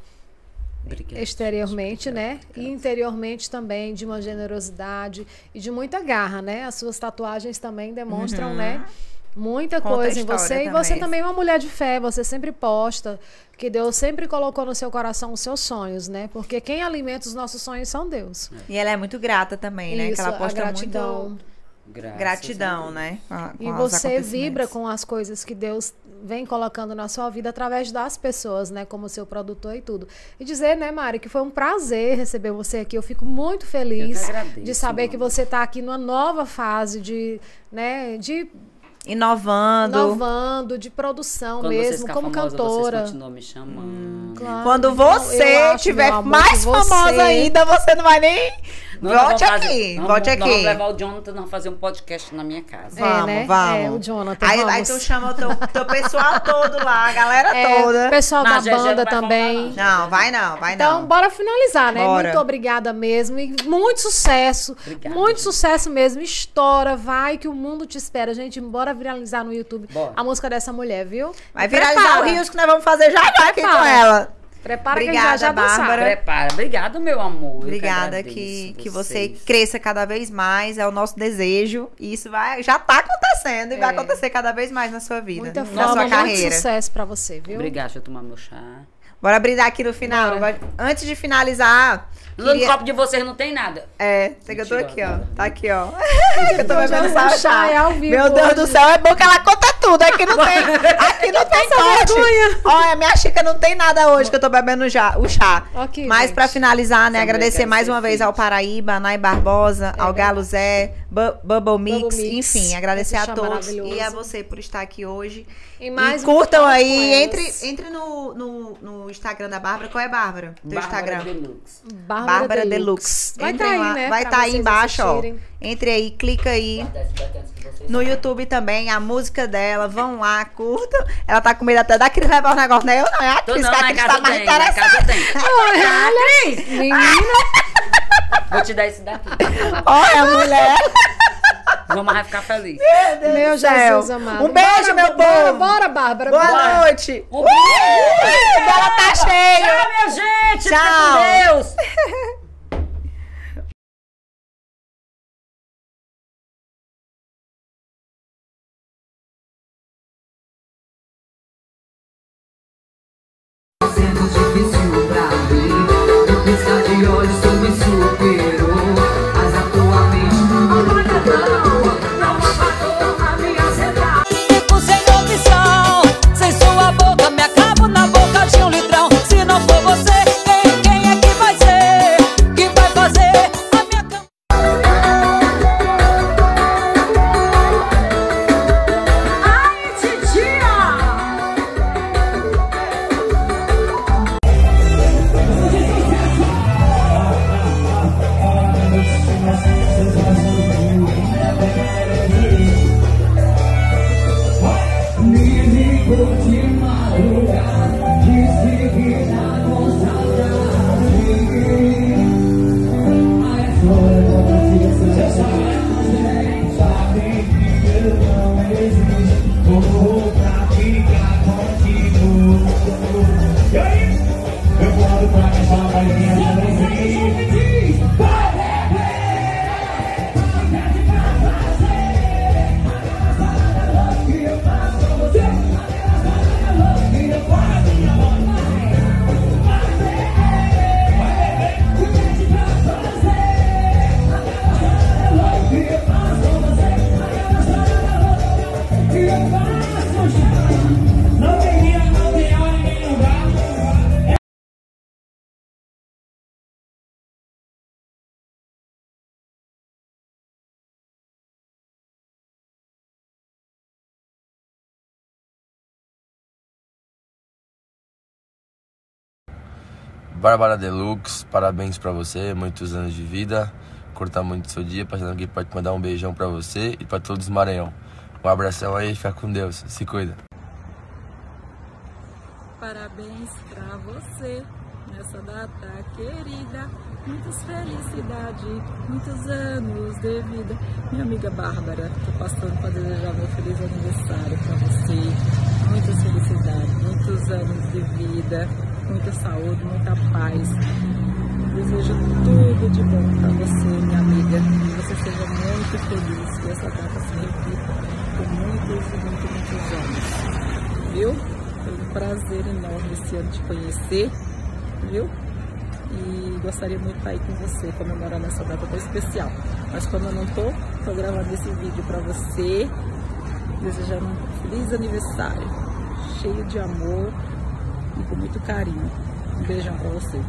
Obrigado, exteriormente, gente, né? E interiormente também de uma generosidade e de muita garra, né? As suas tatuagens também demonstram, né? Muita Conta a coisa em você. E você também. também é uma mulher de fé, você sempre posta que Deus sempre colocou no seu coração os seus sonhos, né? Porque quem alimenta os nossos sonhos são Deus. E ela é muito grata também, né? que ela a posta gratidão. muito Graças gratidão, né? com a- com E você vibra com as coisas que Deus vem colocando na sua vida através das pessoas, né? Como seu produtor e tudo. E dizer, né, Mari, que foi um prazer receber você aqui. Eu fico muito feliz que agradeço, de saber que mano. você está aqui numa nova fase de, né, de Inovando. inovando, de produção Quando mesmo, como famosa, cantora. vocês continuam me chamando. Claro. Quando você eu acho, tiver meu amor, mais que você- famosa ainda, você não vai nem. Não, Volte vamos fazer- aqui, nós volte aqui. vamos levar o Jonathan, nós vamos fazer um podcast na minha casa. É, Vamos, né? vamos. É, o Jonathan, Aí, aí vamos. tu chama o teu, teu pessoal todo lá, a galera É, toda. o pessoal Não, da a banda vai também. Não, vai não, vai Então, não. bora finalizar, né? Bora. Muito obrigada mesmo. E muito sucesso. Obrigada, muito sucesso mesmo. Estoura, vai que o mundo te espera. Gente, bora viralizar no YouTube Bora. a música dessa mulher, viu? Vai viralizar Prepara. o Rios que nós vamos fazer já já aqui com Prepara. ela. Prepara que a Obrigada, gente já já dançar. Bárbara. Prepara. Obrigado, meu amor. Obrigada que, que você cresça cada vez mais, é o nosso desejo. E isso vai, já tá acontecendo e vai É. acontecer cada vez mais na sua vida, Muita na sua muito carreira. sucesso pra você, viu? Obrigado, deixa eu tomar meu chá. Bora brindar aqui no final. Bora. Vai- Antes de finalizar, No queria... copo de vocês não tem nada. É, sei que eu tô aqui, ó. Tá aqui, ó. [LAUGHS] eu tô bebendo é só chá, chá. é ao vivo Meu Deus do hoje. céu, é bom que ela conta tudo. Aqui não tem, [LAUGHS] aqui não tem corte. Olha, minha xícara não tem nada hoje que eu tô bebendo já, o chá. Aqui, Mas gente. pra finalizar, né, Também agradecer mais uma vez ao Paraíba, a Nay Barbosa, ao verdade. Galo Zé, Bu- Bubble Mix, Bubble Mix, enfim, agradecer a todos e a você por estar aqui hoje. E mais e curtam aí, entre, entre no, no, no Instagram da Bárbara. Qual é, Bárbara? Teu Bárbara Instagram? Deluxe. Bárbara Deluxe. Vai Entrem estar aí, lá. né? Vai estar aí vocês embaixo, assistirem. ó. Entre aí, clica aí. No YouTube também, a música dela. Vão lá, curtam. Ela tá com medo até da Cris levar o negócio. Não é eu, não. É a Cris, não, que a Cris tá mais interessada. casa tem. [LAUGHS] Olha, menina. Vou te dar esse daqui. Olha, mulher. Vamos vai ficar feliz. Meu céu. Jesus amado. Um beijo, Bora, meu bora, povo. Bora, Bárbara. Boa bora. noite. Um Uh, o dela tá cheio. Tchau, minha gente. Fica Tchau. com Deus. [LAUGHS] Bárbara Deluxe, parabéns pra você, muitos anos de vida. Curta muito seu dia, passando aqui pra te mandar um beijão pra você e pra todos do Maranhão. Um abração aí, fica com Deus, se cuida. Parabéns pra você nessa data querida. Muitas felicidades, muitos anos de vida. Minha amiga Bárbara, tô passando para desejar meu feliz aniversário pra você. Muitas felicidades, muitos anos de vida, muita saúde, muita paz. Desejo tudo de bom pra você, minha amiga. Que você seja muito feliz, que essa data se repita por muitos e muitos, muitos anos. Viu? Foi um prazer enorme esse ano te conhecer, viu? E gostaria muito de estar aí com você, comemorando essa data tão especial. Mas como eu não tô, tô gravando esse vídeo pra você, desejando um feliz aniversário, cheio de amor com muito carinho. Um beijão pra você.